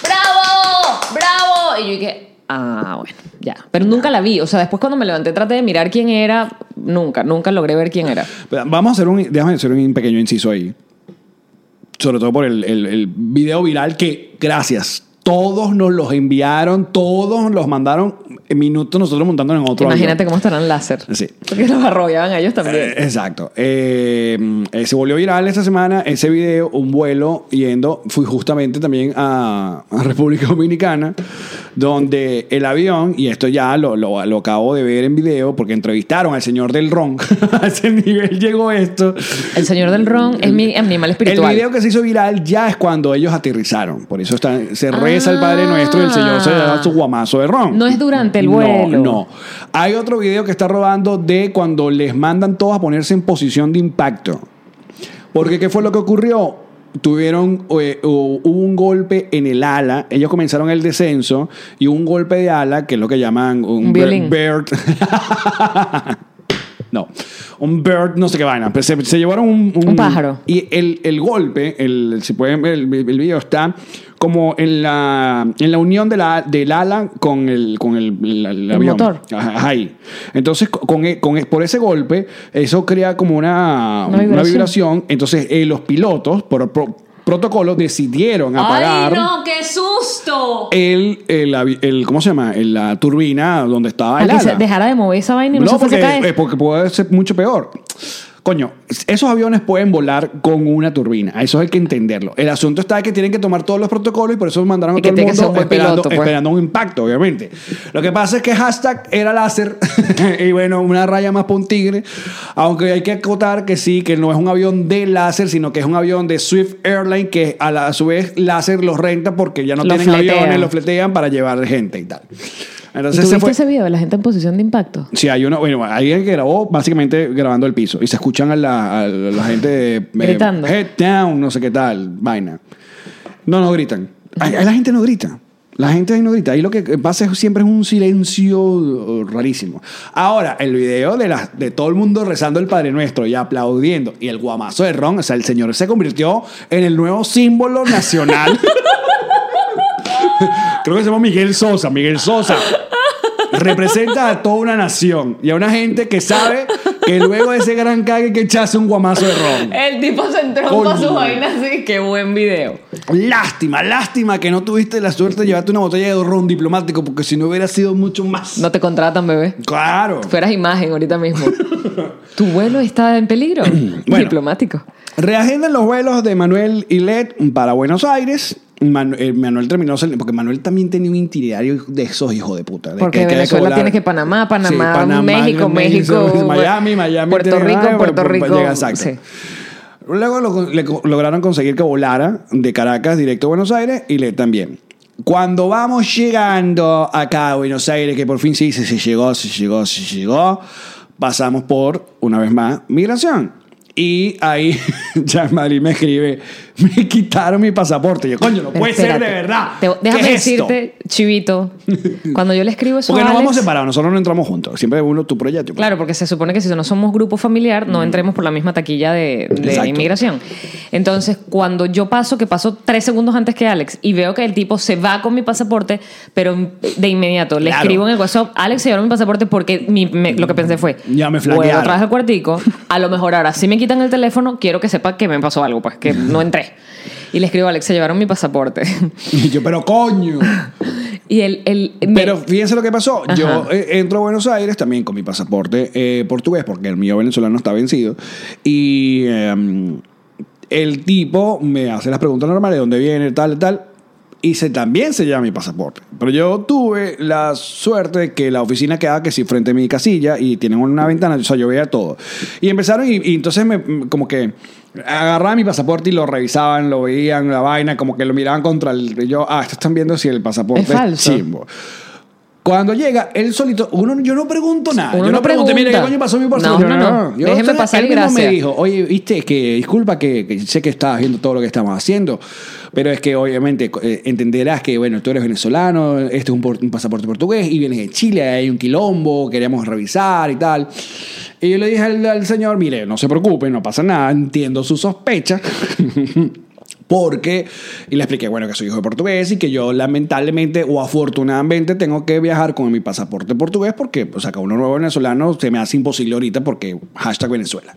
Speaker 2: ¡Bravo! ¡Bravo! Y yo dije, ah, bueno, ya. Pero nunca la vi. O sea, después cuando me levanté traté de mirar quién era, nunca, nunca logré ver quién era.
Speaker 1: Vamos a hacer un, déjame hacer un pequeño inciso ahí. Sobre todo por el, el- el video viral que, gracias, todos nos los enviaron, todos los mandaron en minutos nosotros montándonos en otro
Speaker 2: Imagínate
Speaker 1: avión.
Speaker 2: cómo estarán láser.
Speaker 1: Sí.
Speaker 2: Porque los arrollaban a ellos también.
Speaker 1: Eh, exacto. Eh, eh, se volvió viral esta semana ese video, un vuelo yendo, fui justamente también a, a República Dominicana, donde el avión, y esto ya lo, lo, lo acabo de ver en video, porque entrevistaron al señor del ron, a ese nivel llegó esto.
Speaker 2: El señor del ron es mi animal espiritual.
Speaker 1: El video que se hizo viral ya es cuando ellos aterrizaron. Por eso está, se reza el Padre Nuestro y el Señor se da su guamazo de ron.
Speaker 2: Ah. No es durante el
Speaker 1: No,
Speaker 2: vuelo.
Speaker 1: No, Hay otro video que está rodando de cuando les mandan todos a ponerse en posición de impacto. Porque ¿qué fue lo que ocurrió? Tuvieron, eh, hu- hubo un golpe en el ala, ellos comenzaron el descenso y hubo un golpe de ala, que es lo que llaman un,
Speaker 2: Un violín.
Speaker 1: bird. no, un bird, no sé qué vaina, pero se, se llevaron un,
Speaker 2: Un pájaro.
Speaker 1: Y el, el golpe, el, si pueden ver el, el video, está como en la, en la unión de la, del ala con el, con el, el- el avión.
Speaker 2: motor.
Speaker 1: Ajá, ahí. Entonces, con, e- con, e- por ese golpe, eso crea como una,
Speaker 2: Una vibración.
Speaker 1: vibración. Entonces, eh, los pilotos, por protocolo, decidieron apagar
Speaker 2: ¡Ay, no! ¡Qué susto!
Speaker 1: el, el, el- ¿cómo se llama? El- la turbina donde estaba el ala.
Speaker 2: dejara de mover esa vaina y no,
Speaker 1: No,
Speaker 2: se
Speaker 1: porque,
Speaker 2: a caer.
Speaker 1: eh, porque puede ser mucho peor. Coño, esos aviones pueden volar con una turbina. Eso hay que entenderlo. El asunto está que tienen que tomar todos los protocolos y por eso mandaron a
Speaker 2: Y
Speaker 1: todo el mundo
Speaker 2: un buen
Speaker 1: esperando,
Speaker 2: piloto, pues.
Speaker 1: esperando un impacto, obviamente. Lo que pasa es que hashtag era láser y bueno, una raya más para un tigre. Aunque hay que acotar que sí, que no es un avión de láser, sino que es un avión de Swift Airline que a, la, a su vez láser los renta porque ya no tienen
Speaker 2: fletean.
Speaker 1: aviones, los fletean para llevar gente y tal.
Speaker 2: ¿Y
Speaker 1: Entonces
Speaker 2: tú
Speaker 1: se
Speaker 2: viste
Speaker 1: fue.
Speaker 2: ese video de la gente en posición de impacto?
Speaker 1: Sí, hay uno, bueno, hay alguien que grabó básicamente grabando el piso y se escuchan a la, a la gente eh,
Speaker 2: Gritando.
Speaker 1: head down, no sé qué tal, vaina. No, no gritan. Ahí- ahí la gente no grita. La gente ahí no grita. Ahí lo que pasa es- siempre es un silencio rarísimo. Ahora, el video de, la, de todo el mundo rezando el Padre Nuestro y aplaudiendo y el guamazo de Ron, o sea, el señor se convirtió en el nuevo símbolo nacional. Creo que se llama Miguel Sosa. Miguel Sosa representa a toda una nación y a una gente que sabe que luego de ese gran cague que echase un guamazo de ron.
Speaker 2: El tipo se entró
Speaker 1: Coño.
Speaker 2: para su vaina así. ¡Qué buen video!
Speaker 1: Lástima, lástima que no tuviste la suerte de llevarte una botella de ron diplomático porque si no hubiera sido mucho más.
Speaker 2: No te contratan, bebé.
Speaker 1: Claro.
Speaker 2: Fueras imagen ahorita mismo. ¿Tu vuelo está en peligro?
Speaker 1: Bueno.
Speaker 2: Diplomático.
Speaker 1: Reagendan los vuelos de Manuel y Led para Buenos Aires. Eh, Manuel terminó saliendo- porque Manuel también tenía un itinerario de esos hijos de puta. de
Speaker 2: Porque
Speaker 1: que-
Speaker 2: Venezuela tiene que Panamá, Panamá,
Speaker 1: Sí, Panamá,
Speaker 2: México, México,
Speaker 1: Miami, Miami,
Speaker 2: Puerto
Speaker 1: tiene-
Speaker 2: Rico, Puerto Rico.
Speaker 1: llega, exacto.
Speaker 2: Sí.
Speaker 1: Luego lo- le lograron conseguir que volara de Caracas directo a Buenos Aires y le también. Cuando vamos llegando acá a Buenos Aires, que por fin se dice se llegó, se llegó, se llegó, pasamos por, una vez más, migración. Y ahí Jean-Marie me escribe, me quitaron mi pasaporte. Yo, coño, no puede ser de verdad.
Speaker 2: Te-
Speaker 1: ¿Qué
Speaker 2: déjame
Speaker 1: es esto?
Speaker 2: decirte, Chivito, cuando yo le escribo eso
Speaker 1: Porque
Speaker 2: a
Speaker 1: nos vamos separados, nosotros no entramos juntos. Siempre uno tu proyecto.
Speaker 2: Claro, porque se supone que si no somos grupo familiar, no entremos por la misma taquilla de, de inmigración. Entonces, cuando yo paso, que paso tres segundos antes que Alex, y veo que el tipo se va con mi pasaporte, pero de inmediato le
Speaker 1: Claro.
Speaker 2: escribo en el WhatsApp, Alex se llevó mi pasaporte porque mi- me- lo que pensé fue,
Speaker 1: Ya me flaquearon.
Speaker 2: otra vez al cuartico, a lo mejor ahora si me quitan el teléfono, quiero que sepa que me pasó algo, pues que no entré. Y le escribo a Alex, se llevaron mi pasaporte.
Speaker 1: Y yo, pero coño.
Speaker 2: y él me-
Speaker 1: Pero fíjense lo que pasó. Yo eh, entro a Buenos Aires también con mi pasaporte eh, portugués, porque el mío venezolano está vencido. Y eh, el tipo me hace las preguntas normales, ¿dónde viene? Tal, tal. Y se, también se llama mi pasaporte. Pero yo tuve la suerte de que la oficina quedaba que sí frente a mi casilla y tienen una ventana, o sea, yo veía todo. Y empezaron y, y entonces me, como que agarraban mi pasaporte y lo revisaban, lo veían, la vaina, como que lo miraban contra el... yo, ah, estos están viendo si el pasaporte
Speaker 2: Es falso.
Speaker 1: chimbo. Cuando llega, él solito, uno, yo no pregunto nada.
Speaker 2: Uno
Speaker 1: yo
Speaker 2: no
Speaker 1: no pregunto, mira, ¿qué coño pasó mi pasaporte?
Speaker 2: No, no, no.
Speaker 1: Yo,
Speaker 2: Déjeme
Speaker 1: él
Speaker 2: pasar
Speaker 1: mismo me dijo, oye, viste, que disculpa que, que sé que estabas viendo todo lo que estamos haciendo, pero es que obviamente eh, entenderás que, bueno, tú eres venezolano, este es un, por- un pasaporte portugués y vienes de Chile, hay un quilombo, queríamos revisar y tal. Y yo le dije al, al señor, mire, no se preocupe, no pasa nada, entiendo su sospecha. Porque, y le expliqué, bueno, que soy hijo de portugués y que yo lamentablemente o afortunadamente tengo que viajar con mi pasaporte portugués porque, o sea, que uno nuevo venezolano se me hace imposible ahorita porque hashtag Venezuela.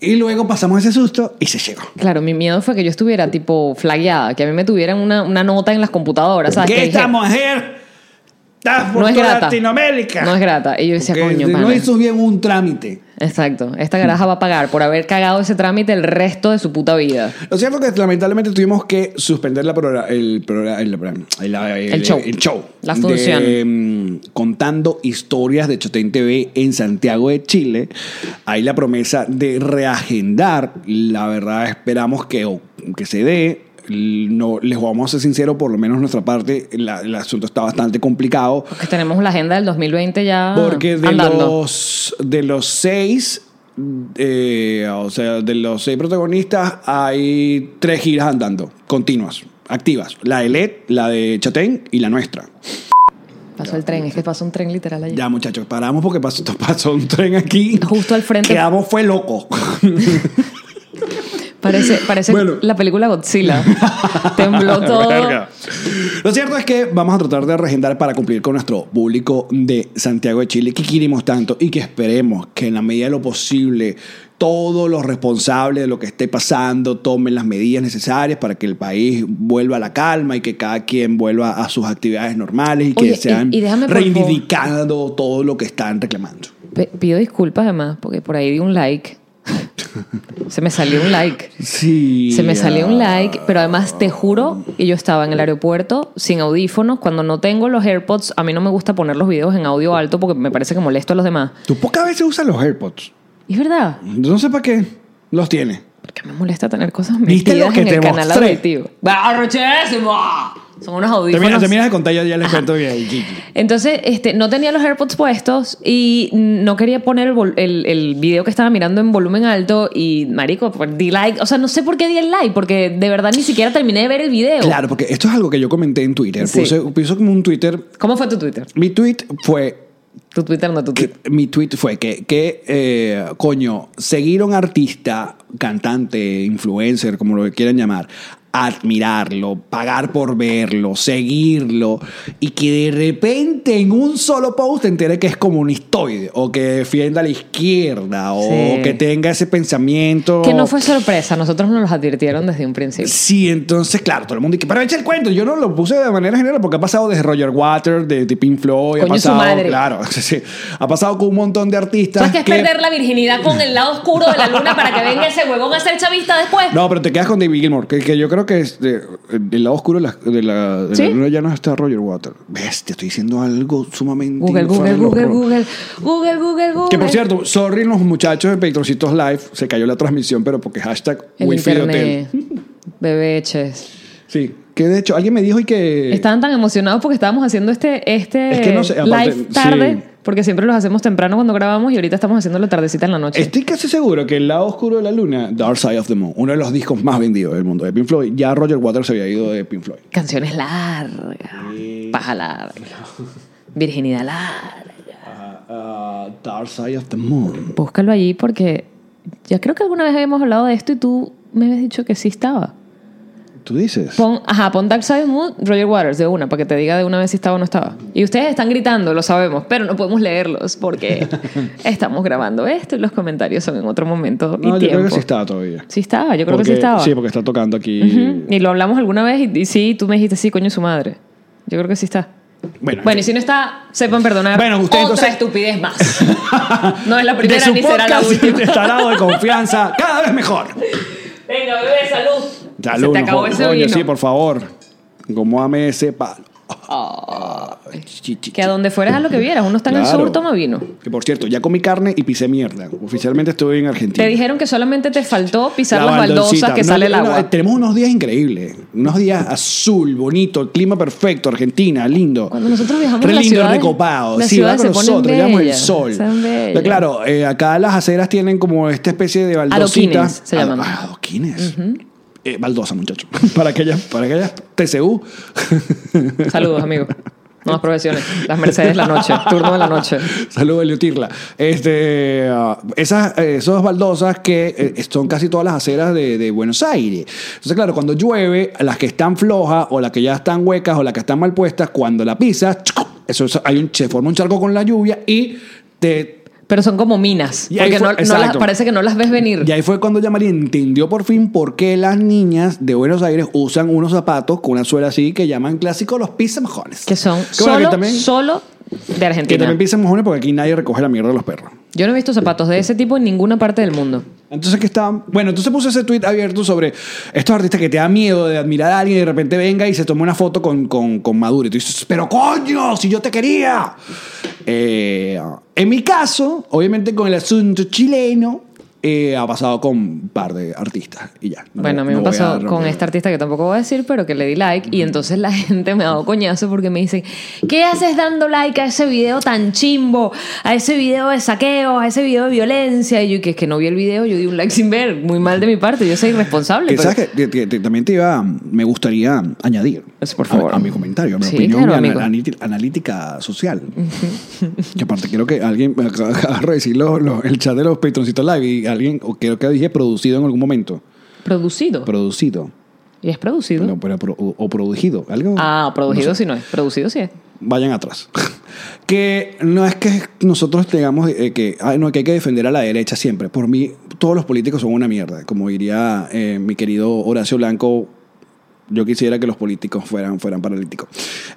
Speaker 1: Y luego pasamos ese susto y se llegó.
Speaker 2: Claro, mi miedo fue que yo estuviera tipo flagueada, que a mí me tuvieran una, una nota en las computadoras. ¿sabes?
Speaker 1: ¿Qué
Speaker 2: dije,
Speaker 1: esta mujer
Speaker 2: No es
Speaker 1: toda
Speaker 2: grata.
Speaker 1: Latinoamérica?
Speaker 2: No es grata. Y yo decía,
Speaker 1: Porque
Speaker 2: coño,
Speaker 1: no
Speaker 2: pana.
Speaker 1: hizo bien un trámite.
Speaker 2: Exacto. Esta garaja va a pagar por haber cagado ese trámite el resto de su puta vida.
Speaker 1: Lo cierto es que lamentablemente tuvimos que suspender la progra- el, progra- el, el- el-
Speaker 2: El show.
Speaker 1: el show.
Speaker 2: La
Speaker 1: de,
Speaker 2: función.
Speaker 1: mm, contando historias de Chotén TV en Santiago de Chile. Hay la promesa de reagendar. La verdad esperamos que, o- que se dé. No, les vamos a ser sinceros, por lo menos nuestra parte, la- el asunto está bastante complicado.
Speaker 2: Porque tenemos la agenda del 2020 ya
Speaker 1: Porque de
Speaker 2: andando.
Speaker 1: los, de los seis, eh, o sea, de los seis protagonistas, hay tres giras andando, continuas, activas. La de LED, la de Chatén y la nuestra.
Speaker 2: Pasó el tren, es que pasó un tren literal allí.
Speaker 1: Ya, muchachos, paramos porque pasó, pasó un tren aquí.
Speaker 2: Justo al frente.
Speaker 1: Quedamos fue loco.
Speaker 2: Parece, parece
Speaker 1: Bueno.
Speaker 2: la película Godzilla. Tembló todo.
Speaker 1: Verga. Lo cierto es que vamos a tratar de regendar para cumplir con nuestro público de Santiago de Chile que queremos tanto y que esperemos que en la medida de lo posible todos los responsables de lo que esté pasando tomen las medidas necesarias para que el país vuelva a la calma y que cada quien vuelva a sus actividades normales y que
Speaker 2: Oye,
Speaker 1: sean
Speaker 2: y
Speaker 1: reivindicando todo lo que están reclamando.
Speaker 2: Pido disculpas además, porque por ahí di un like. Se me salió un like.
Speaker 1: Sí.
Speaker 2: Se me salió un
Speaker 1: ah.
Speaker 2: like, pero además te juro que yo estaba en el aeropuerto sin audífonos. Cuando no tengo los AirPods, a mí no me gusta poner los videos en audio alto porque me parece que molesto a los demás.
Speaker 1: Tú pocas veces usas los AirPods.
Speaker 2: Es verdad,
Speaker 1: No sé para qué los tienes.
Speaker 2: porque me molesta tener cosas
Speaker 1: ¿Viste
Speaker 2: metidas
Speaker 1: lo que
Speaker 2: en el
Speaker 1: te
Speaker 2: canal
Speaker 1: mostré?
Speaker 2: auditivo. ¡Arrechísimo! Son unos
Speaker 1: Termina,
Speaker 2: audífonos.
Speaker 1: terminas de contar y ya, les cuento bien. Gigi.
Speaker 2: Entonces, este, no tenía los AirPods puestos y no quería poner el, el, el video que estaba mirando en volumen alto y, marico, pues, di like. O sea, no sé por qué di el like, porque de verdad ni siquiera terminé de ver el video.
Speaker 1: Claro, porque esto es algo que yo comenté en Twitter.
Speaker 2: Sí.
Speaker 1: Puse, puse como un Twitter.
Speaker 2: ¿Cómo fue tu Twitter?
Speaker 1: Mi tweet fue.
Speaker 2: Tu Twitter, no tu
Speaker 1: que-
Speaker 2: Twitter.
Speaker 1: mi tweet fue que, que eh, coño, seguir a un artista, cantante, influencer, como lo quieran llamar, admirarlo, pagar por verlo, seguirlo, y que de repente en un solo post te entere que es comunistoide, o que defienda a la izquierda, o
Speaker 2: Sí.
Speaker 1: que tenga ese pensamiento.
Speaker 2: Que no fue sorpresa, nosotros nos los advirtieron desde un principio.
Speaker 1: Sí, entonces, claro, todo el mundo dice, pero echa el cuento. Yo no lo puse de manera general porque ha pasado desde Roger Waters, de, de Pink Floyd, ha
Speaker 2: su
Speaker 1: pasado,
Speaker 2: madre.
Speaker 1: claro, sí, ha pasado con un montón de artistas.
Speaker 2: ¿Sabes qué es perder la virginidad con el lado oscuro de la luna para que venga ese huevón a ser chavista después?
Speaker 1: No, pero te quedas con David Gilmour, que, que yo creo que es de- el lado oscuro de la, de la, de la
Speaker 2: ¿Sí?
Speaker 1: luna ya no está Roger Waters. Ves, te estoy diciendo algo sumamente.
Speaker 2: Google, Google, Google, Google, Google, Google, Google.
Speaker 1: Que por cierto, sorry los muchachos de Patroncitos Live, se cayó la transmisión, pero porque hashtag
Speaker 2: el
Speaker 1: Wi-Fi
Speaker 2: internet.
Speaker 1: hotel.
Speaker 2: Bebeches.
Speaker 1: Sí, que de hecho alguien me dijo y que...
Speaker 2: Estaban tan emocionados porque estábamos haciendo este, este
Speaker 1: Es que no sé, aparte,
Speaker 2: live tarde.
Speaker 1: sí.
Speaker 2: Porque siempre los hacemos temprano cuando grabamos y ahorita estamos haciéndolo tardecita en la noche.
Speaker 1: Estoy casi seguro que El lado oscuro de la luna, Dark Side of the Moon, uno de los discos más vendidos del mundo de Pink Floyd, ya Roger Waters se había ido de Pink Floyd.
Speaker 2: Canciones largas, paja larga, virginidad larga.
Speaker 1: Ah, Dark Side of the Moon.
Speaker 2: Búscalo allí porque ya creo que alguna vez habíamos hablado de esto y tú me habías dicho que sí estaba.
Speaker 1: ¿Tú dices?
Speaker 2: Pon, ajá, pon Dark Side Moon, Roger Waters de una, para que te diga de una vez si estaba o no estaba. Y ustedes están gritando, lo sabemos, pero no podemos leerlos porque estamos grabando esto y los comentarios son en otro momento y
Speaker 1: no, yo
Speaker 2: tiempo.
Speaker 1: creo que sí estaba todavía.
Speaker 2: Sí estaba, yo creo que sí
Speaker 1: Porque-
Speaker 2: estaba.
Speaker 1: Sí, porque está tocando aquí.
Speaker 2: Ujú. Y lo hablamos alguna vez y, y sí, tú me dijiste sí, coño, su madre. Yo creo que sí está.
Speaker 1: Bueno,
Speaker 2: Bueno, y si no está, sepan perdonar.
Speaker 1: Bueno, usted
Speaker 2: otra
Speaker 1: entonces-
Speaker 2: estupidez más. No es la
Speaker 1: de
Speaker 2: primera
Speaker 1: su
Speaker 2: ni será la última.
Speaker 1: de tarado de confianza, cada vez mejor.
Speaker 2: Venga, bebé, salud. Se te acabó ese
Speaker 1: coño,
Speaker 2: vino.
Speaker 1: sí, por favor. Acomódame ese palo.
Speaker 2: Que a donde fueras a lo que vieras, uno está en el
Speaker 1: Claro.
Speaker 2: sur, toma vino.
Speaker 1: Que por cierto, ya comí carne y pisé mierda. Oficialmente estoy en Argentina.
Speaker 2: Te dijeron que solamente te faltó pisar
Speaker 1: La
Speaker 2: las
Speaker 1: baldoncita.
Speaker 2: baldosas que
Speaker 1: No,
Speaker 2: sale el
Speaker 1: no, no,
Speaker 2: agua.
Speaker 1: tenemos unos días increíbles. Unos días azul, bonito, clima perfecto, Argentina, lindo.
Speaker 2: Cuando nosotros viajamos,
Speaker 1: Re
Speaker 2: las
Speaker 1: lindo,
Speaker 2: ciudades-
Speaker 1: recopado.
Speaker 2: las
Speaker 1: Sí, va
Speaker 2: ciudades
Speaker 1: con
Speaker 2: se ponen
Speaker 1: nosotros, llevamos el
Speaker 2: bellas,
Speaker 1: sol.
Speaker 2: se ven bellas.
Speaker 1: Pero claro, eh, acá las aceras tienen como esta especie de baldosita.
Speaker 2: Adoquines, se llaman.
Speaker 1: Ah, adoquines. Eh, baldosa, muchacho. para aquellas, para aquellas TCU.
Speaker 2: Saludos, amigo. Nuevas profesiones. Las Mercedes la noche. Turno de la noche.
Speaker 1: Saludos, Elio Tirla. Este, ah, esas, eh, esas baldosas que eh, son casi todas las aceras de, de Buenos Aires. Entonces, claro, cuando llueve, las que están flojas o las que ya están huecas o las que están mal puestas, cuando la pisas, eso es- hay un, se forma un charco con la lluvia y te
Speaker 2: Pero son como minas.
Speaker 1: Y
Speaker 2: Porque
Speaker 1: fue-
Speaker 2: no, no las- parece que no las ves venir.
Speaker 1: Y ahí fue cuando ya María entendió por fin por qué las niñas de Buenos Aires usan unos zapatos con una suela así que llaman clásicos los pisa mojones.
Speaker 2: Que son
Speaker 1: Que bueno, que
Speaker 2: solo,
Speaker 1: también-
Speaker 2: solo de
Speaker 1: Que
Speaker 2: Argentina.
Speaker 1: también pisa mojones porque aquí nadie recoge la mierda de los perros.
Speaker 2: Yo no he visto zapatos de ese tipo en ninguna parte del mundo.
Speaker 1: Entonces, que estaban. Bueno, entonces puse ese tweet abierto sobre estos artistas que te da miedo de admirar a alguien y de repente venga y se toma una foto con, con, con Maduro. Y tú dices, pero coño, si yo te quería. Eh, en mi caso, obviamente con el asunto chileno, eh, ha pasado con un par de artistas y ya. No-
Speaker 2: bueno, a mí
Speaker 1: no
Speaker 2: me
Speaker 1: voy
Speaker 2: pasó con esta artista que tampoco voy a decir, pero que le di like. Y entonces la gente me ha dado coñazo porque me dicen, ¿qué haces dando like a ese video tan chimbo? A ese video de saqueo, a ese video de violencia. Y yo, que es que no vi el video, yo di un like sin ver. Muy mal de mi parte, yo soy irresponsable. Pero-
Speaker 1: sabes que te- te- te- también te iba, me gustaría añadir
Speaker 2: Pues, por favor.
Speaker 1: A, a mi comentario, a mi
Speaker 2: Sí,
Speaker 1: opinión
Speaker 2: claro,
Speaker 1: analítica social. que aparte creo que alguien me acaba acaba de decir lo- lo- el chat de los Patroncitos Live y alguien, o creo que dije producido en algún momento.
Speaker 2: Producido.
Speaker 1: Producido.
Speaker 2: y es producido.
Speaker 1: No, pero pro- o, o producido. Algo.
Speaker 2: Ah, producido
Speaker 1: no sé.
Speaker 2: sí no es. Producido sí es.
Speaker 1: Vayan atrás. que no es que nosotros tengamos eh, que, ay, no, que hay que defender a la derecha siempre. Por mí, todos los políticos son una mierda. Como diría eh, mi querido Horacio Blanco, yo quisiera que los políticos fueran, fueran paralíticos.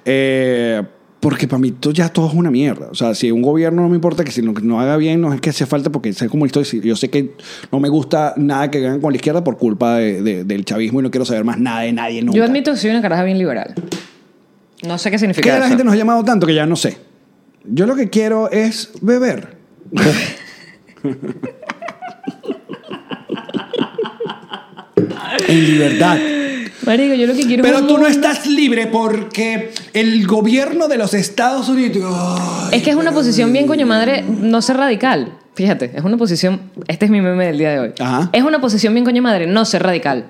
Speaker 1: Eh, porque para mí to- ya todo es una mierda. O sea, si un gobierno no me importa que si no, que no haga bien, no es que hace falta porque sé cómo estoy. Yo sé que no me gusta nada que hagan con la izquierda por culpa de- de- del chavismo y no quiero saber más nada de nadie nunca.
Speaker 2: Yo admito que soy una caraja bien liberal. No sé qué significa
Speaker 1: la
Speaker 2: eso.
Speaker 1: gente nos ha llamado tanto que ya no sé. Yo lo que quiero es beber. en libertad.
Speaker 2: Marico, yo lo que quiero es
Speaker 1: Pero
Speaker 2: un
Speaker 1: tú no
Speaker 2: mundo-
Speaker 1: estás libre porque el gobierno de los Estados Unidos. Ay,
Speaker 2: Es que es una posición bien coño madre no ser radical. Fíjate, es una posición. Este es mi meme del día de hoy.
Speaker 1: Ajá.
Speaker 2: Es una posición bien coño madre no ser radical.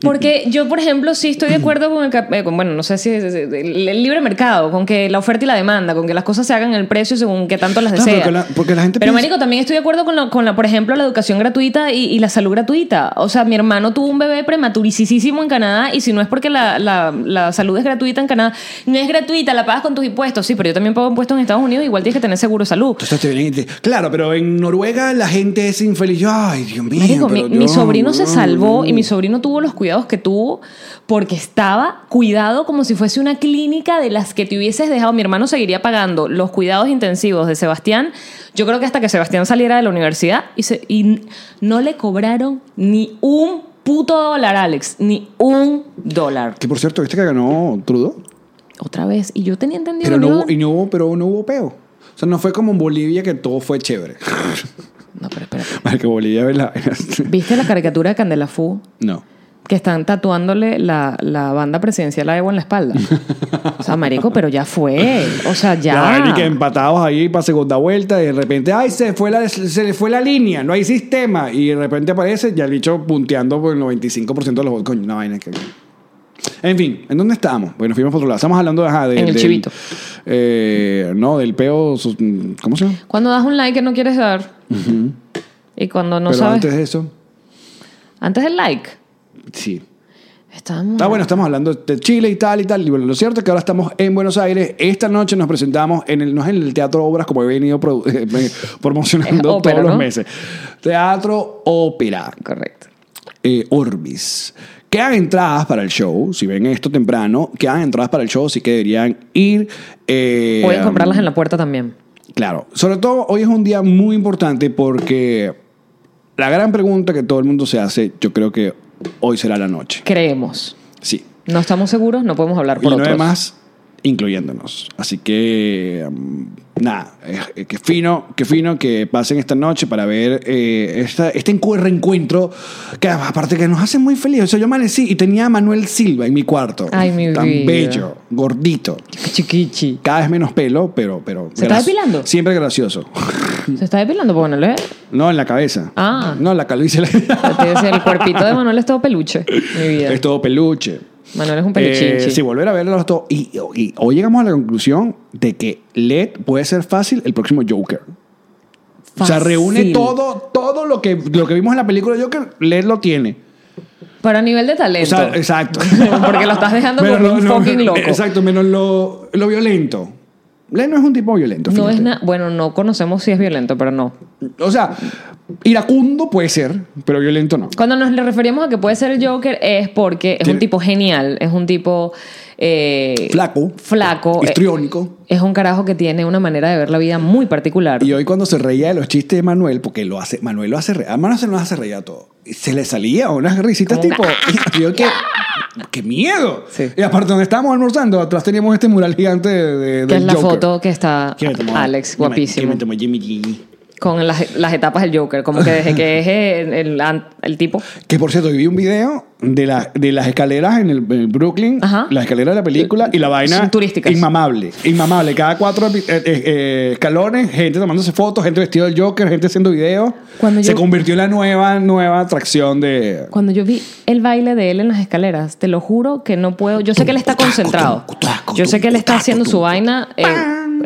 Speaker 2: Porque yo, por ejemplo, sí estoy de acuerdo con el, eh, con, bueno, no sé si es- es- el, el libre mercado, con que la oferta y la demanda, con que las cosas se hagan el precio según que tanto las
Speaker 1: Claro,
Speaker 2: desea.
Speaker 1: porque la- porque la gente
Speaker 2: Pero,
Speaker 1: piensa-
Speaker 2: marico, también estoy de acuerdo con, la, con la, por ejemplo, la educación gratuita y, y la salud gratuita. O sea, mi hermano tuvo un bebé prematuricísimo en Canadá y si no es porque la, la, la salud es gratuita en Canadá, no es gratuita, la pagas con tus impuestos. Sí, pero yo también pago impuestos en Estados Unidos, igual tienes que tener seguro de salud.
Speaker 1: Entonces Claro, pero en Noruega la gente es infeliz. Yo, Ay, Dios mío.
Speaker 2: Marico, mi, mi sobrino se salvó y mi sobrino tuvo los cuidados que tuvo porque estaba cuidado como si fuese una clínica de las que te hubieses dejado. Mi hermano seguiría pagando los cuidados intensivos de Sebastián. Yo creo que hasta que Sebastián saliera de la universidad y, se- y no le cobraron ni un puto dólar, Alex. Ni un dólar.
Speaker 1: Que por cierto, ¿viste que ganó Trudeau?
Speaker 2: Otra vez. Y yo tenía entendido.
Speaker 1: Pero no, hubo, y no hubo, pero no hubo peo. O sea, no fue como en Bolivia que todo fue chévere.
Speaker 2: No, pero espérate.
Speaker 1: Porque Bolivia es la...
Speaker 2: ¿Viste la caricatura de Candela Fu?
Speaker 1: no.
Speaker 2: Que están tatuándole la, la banda presidencial a Evo en la espalda. O sea, marico, pero ya fue. O sea, ya.
Speaker 1: Ya, que empatados ahí para segunda vuelta y de repente, ay, se, fue la, se le fue la línea, no hay sistema. Y de repente aparece ya el bicho punteando por el 95% de los votos. Coño, una vaina que... En fin, ¿en dónde estamos? Bueno, fuimos por otro lado. Estamos hablando de... ajá, de-
Speaker 2: En el
Speaker 1: del-
Speaker 2: chivito.
Speaker 1: eh, no, del peo... ¿Cómo se llama?
Speaker 2: Cuando das un like que no quieres dar. Y cuando no
Speaker 1: Pero
Speaker 2: sabes.
Speaker 1: antes de eso,
Speaker 2: Antes del like.
Speaker 1: Sí.
Speaker 2: Estamos.
Speaker 1: Ah, bueno, estamos hablando de Chile y tal y tal. Y bueno, lo cierto es que ahora estamos en Buenos Aires. Esta noche nos presentamos en el, no es en el Teatro Obras, como he venido eh, promocionando
Speaker 2: ópera,
Speaker 1: todos los meses. Teatro Ópera.
Speaker 2: Correcto.
Speaker 1: eh, Orbis. Quedan entradas para el show. Si ven esto temprano, quedan entradas para el show, así que deberían ir. eh,
Speaker 2: Pueden comprarlas en la puerta también.
Speaker 1: Claro. Sobre todo, hoy es un día muy importante porque la gran pregunta que todo el mundo se hace, yo creo que hoy será la noche.
Speaker 2: Creemos.
Speaker 1: Sí.
Speaker 2: No estamos seguros, no podemos hablar
Speaker 1: Y
Speaker 2: por
Speaker 1: no
Speaker 2: otros.
Speaker 1: Incluyéndonos. Así que, um, nada, eh, qué fino, qué fino que pasen esta noche para ver eh, esta- este encu- reencuentro que aparte que nos hace muy feliz. O sea, yo amanecí y tenía a Manuel Silva en mi cuarto.
Speaker 2: Ay, mi
Speaker 1: Tan
Speaker 2: vida.
Speaker 1: bello, gordito.
Speaker 2: Chiquichi.
Speaker 1: Cada vez menos pelo, pero... pero
Speaker 2: ¿Se está depilando?
Speaker 1: Siempre gracioso.
Speaker 2: Se está depilando, pues bueno, le-
Speaker 1: No, en la cabeza.
Speaker 2: Ah.
Speaker 1: No, en la calvicie.
Speaker 2: el cuerpito de Manuel es todo peluche. Mi vida.
Speaker 1: es todo peluche.
Speaker 2: Manuel es un
Speaker 1: Eh,
Speaker 2: peluchinchi.
Speaker 1: sí, volver a verlos todos. Y, y hoy llegamos a la conclusión de que LED puede ser fácil el próximo Joker. O sea,
Speaker 2: Fácil.
Speaker 1: reúne todo, todo lo que, lo que vimos en la película de Joker, LED lo tiene.
Speaker 2: Pero a nivel de
Speaker 1: O
Speaker 2: talento.
Speaker 1: sea, exacto.
Speaker 2: Porque lo estás dejando como un fucking loco.
Speaker 1: Exacto, menos lo, lo violento. LED no es un tipo violento.
Speaker 2: No es. Bueno, no conocemos si es violento, pero no.
Speaker 1: O sea, iracundo puede ser, pero violento no.
Speaker 2: Cuando nos le referimos a que puede ser el Joker es porque es
Speaker 1: Tiene-
Speaker 2: un tipo genial, es un tipo eh,
Speaker 1: Flaco.
Speaker 2: flaco, eh,
Speaker 1: Histriónico.
Speaker 2: es un carajo que tiene una manera de ver la vida muy particular.
Speaker 1: Y hoy cuando se reía de los chistes de Manuel, porque lo hace, Manuel lo hace reír, a Manuel se nos hace reír a todo. Y se le salía unas risitas tipo, yo, ¿qué, qué miedo.
Speaker 2: Sí.
Speaker 1: Y aparte donde estábamos almorzando, atrás teníamos este mural gigante de, de-
Speaker 2: que es la foto que está
Speaker 1: Que
Speaker 2: Alex,
Speaker 1: que me-
Speaker 2: guapísimo.
Speaker 1: Que me Jimmy G.
Speaker 2: Con las, las etapas del Joker, como que desde que es el, el, el tipo.
Speaker 1: Que por cierto, vi un video de, la, de las escaleras en el, en Brooklyn,
Speaker 2: Ajá.
Speaker 1: las escaleras de la película y la vaina.
Speaker 2: Turísticas.
Speaker 1: Inmamable. Inmamable. Cada cuatro eh, eh, eh, escalones, gente tomándose fotos, gente vestida del Joker, gente haciendo videos.
Speaker 2: Cuando
Speaker 1: Se
Speaker 2: yo-
Speaker 1: convirtió en la nueva, nueva atracción de.
Speaker 2: Cuando yo vi el baile de él en las escaleras, te lo juro que no puedo. Yo sé que él está concentrado. Yo sé que él está haciendo su vaina. eh,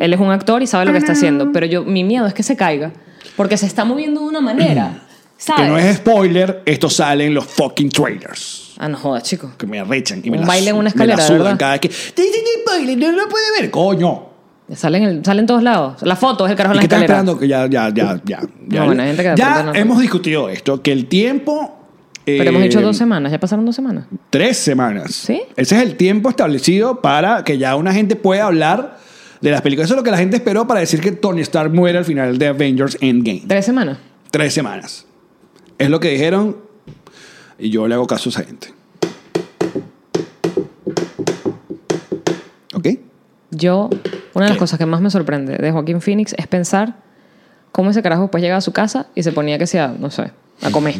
Speaker 2: él es un actor y sabe lo que está haciendo. Pero yo, mi miedo es que se caiga. Porque se está moviendo de una manera. ¿Sabes?
Speaker 1: Que no es spoiler, esto sale en los fucking trailers.
Speaker 2: Ah, no jodas, chico.
Speaker 1: Que me arrechan. Y me
Speaker 2: Un
Speaker 1: la
Speaker 2: baile en
Speaker 1: su-
Speaker 2: una
Speaker 1: me la
Speaker 2: escalera,
Speaker 1: sudan
Speaker 2: ¿verdad?
Speaker 1: cada vez que. "Te dicen spoiler, no lo puede ver, coño.
Speaker 2: Sale en, el- sale en todos lados. La foto es el carajo
Speaker 1: ¿Y
Speaker 2: en
Speaker 1: qué
Speaker 2: la
Speaker 1: estás
Speaker 2: escalera.
Speaker 1: esperando? Que ya, ya, ya, ya. ya,
Speaker 2: No, bueno, hay gente que de
Speaker 1: ya
Speaker 2: pronto no-
Speaker 1: hemos discutido esto, que el tiempo.
Speaker 2: Pero hemos
Speaker 1: eh,
Speaker 2: dicho dos semanas. Ya pasaron dos semanas.
Speaker 1: Tres semanas.
Speaker 2: ¿Sí?
Speaker 1: Ese es el tiempo establecido para que ya una gente pueda hablar de las películas. Eso es lo que la gente esperó para decir que Tony Stark muere al final de Avengers Endgame.
Speaker 2: Tres semanas.
Speaker 1: Tres semanas. Es lo que dijeron y yo le hago caso a esa gente. ¿Ok?
Speaker 2: Yo, una de las
Speaker 1: ¿Qué?
Speaker 2: cosas que más me sorprende de Joaquín Phoenix es pensar cómo ese carajo después llegaba a su casa y se ponía que sea, no sé, a comer.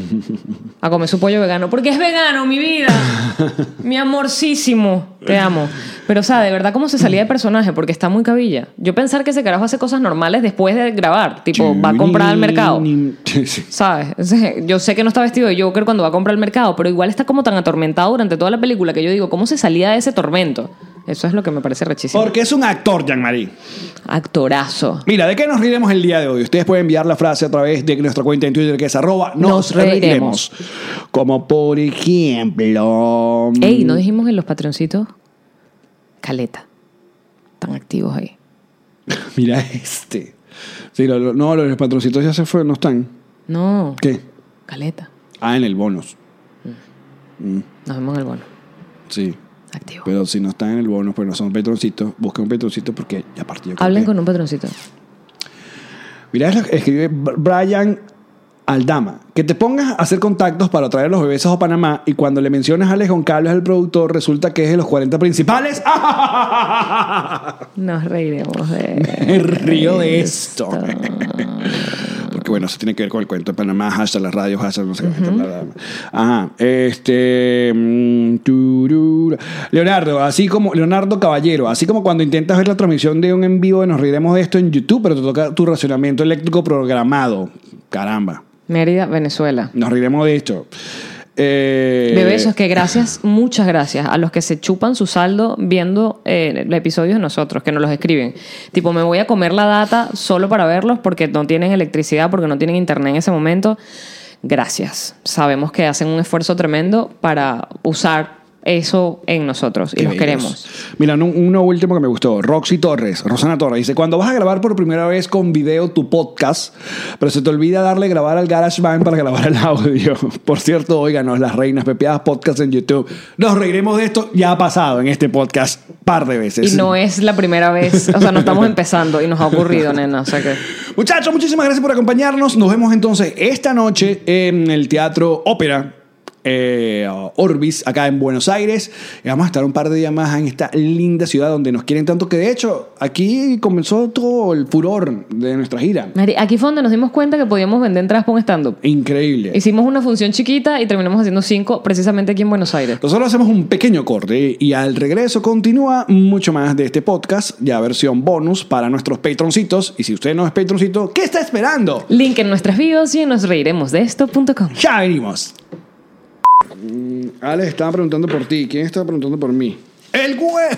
Speaker 2: A comer su pollo vegano. Porque es vegano, mi vida. Mi amorcísimo. Te amo. Pero, o sea, de verdad, cómo se salía de personaje, porque está muy cabilla. Yo pensar que ese carajo hace cosas normales después de grabar. Tipo, va a comprar al mercado. ¿Sabes? Yo sé que no está vestido de Joker cuando va a comprar al mercado, pero igual está como tan atormentado durante toda la película que yo digo, ¿cómo se salía de ese tormento? Eso es lo que me parece rechísimo.
Speaker 1: Porque es un actor, Jean-Marie.
Speaker 2: Actorazo.
Speaker 1: Mira, ¿de qué nos riremos el día de hoy? Ustedes pueden enviar la frase a través de nuestra cuenta en Twitter que es arroba
Speaker 2: Nos reiremos.
Speaker 1: Como por ejemplo...
Speaker 2: Ey, ¿no dijimos en los patroncitos? Caleta. Están activos ahí.
Speaker 1: Mira este. Sí, lo- lo- no, los patroncitos ya se fueron, no están.
Speaker 2: No.
Speaker 1: ¿Qué?
Speaker 2: Caleta.
Speaker 1: Ah, en el bonus.
Speaker 2: Nos vemos en el bono.
Speaker 1: Sí.
Speaker 2: Activo.
Speaker 1: Pero si no están en el bonus, pues no son patroncitos, busquen un patroncito porque ya creo
Speaker 2: Hablen con un patroncito.
Speaker 1: Mira, escribe Br- Brian Aldama. Que te pongas a hacer contactos para traer los bebés a Panamá y cuando le mencionas a Alex Carlos, el productor, resulta que es de los 40 principales.
Speaker 2: Nos reiremos de.
Speaker 1: Me río de esto. que bueno, eso tiene que ver con el cuento de Panamá, hashtag las radios, hashtag no sé qué. bla, bla, bla. Ajá. Este. mm. Leonardo, así como. Leonardo Caballero, así como cuando intentas ver la transmisión de un en vivo de Nos Riremos de esto en YouTube, pero te toca tu racionamiento eléctrico programado. Caramba.
Speaker 2: Mérida, Venezuela.
Speaker 1: Nos riremos de esto. Eh,
Speaker 2: Bebé, es que gracias, muchas gracias a los que se chupan su saldo viendo eh, episodios de nosotros, que nos los escriben. Tipo, me voy a comer la data solo para verlos porque no tienen electricidad, porque no tienen internet en ese momento. Gracias. Sabemos que hacen un esfuerzo tremendo para usar eso en nosotros y
Speaker 1: Qué
Speaker 2: los
Speaker 1: bellos.
Speaker 2: queremos.
Speaker 1: Mira, un- uno último que me gustó. Roxy Torres, Rosana Torres, dice: Cuando vas a grabar por primera vez con video tu podcast, pero se te olvida darle grabar al GarageBand para grabar el audio. Por cierto, óiganos, las reinas pepeadas podcast en YouTube. Nos reiremos de esto. Ya ha pasado en este podcast par de veces.
Speaker 2: Y no es la primera vez, o sea, no estamos empezando y nos ha ocurrido, nena. O sea que.
Speaker 1: Muchachos, muchísimas gracias por acompañarnos. Nos vemos entonces esta noche en el Teatro Ópera. Eh, Orbis, acá en Buenos Aires. Y vamos a estar un par de días más en esta linda ciudad donde nos quieren tanto que de hecho aquí comenzó todo el furor de nuestra gira.
Speaker 2: Aquí fue donde nos dimos cuenta que podíamos vender entradas un stand-up.
Speaker 1: Increíble.
Speaker 2: Hicimos una función chiquita y terminamos haciendo cinco precisamente aquí en Buenos Aires.
Speaker 1: Nosotros hacemos un pequeño corte y al regreso continúa mucho más de este podcast, ya versión bonus para nuestros patroncitos. Y si usted no es patroncito, ¿qué está esperando?
Speaker 2: Link en nuestras bios y en nosreiremosdeesto.com.
Speaker 1: Ya venimos. Mm, Alex estaba preguntando por ti. ¿Quién estaba preguntando por mí? El güey.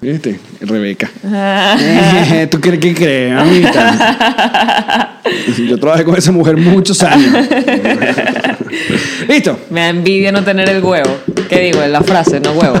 Speaker 1: ¿Viste? Rebeca. ¿Tú crees que crees, amita? Yo trabajé con esa mujer muchos años. Listo.
Speaker 2: Me da envidia no tener el huevo. ¿Qué digo? La frase, no huevo.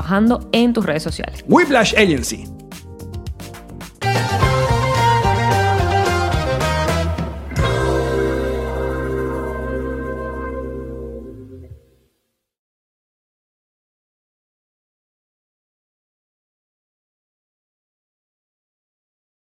Speaker 2: trabajando en tus redes sociales.
Speaker 1: Whiplash Agency.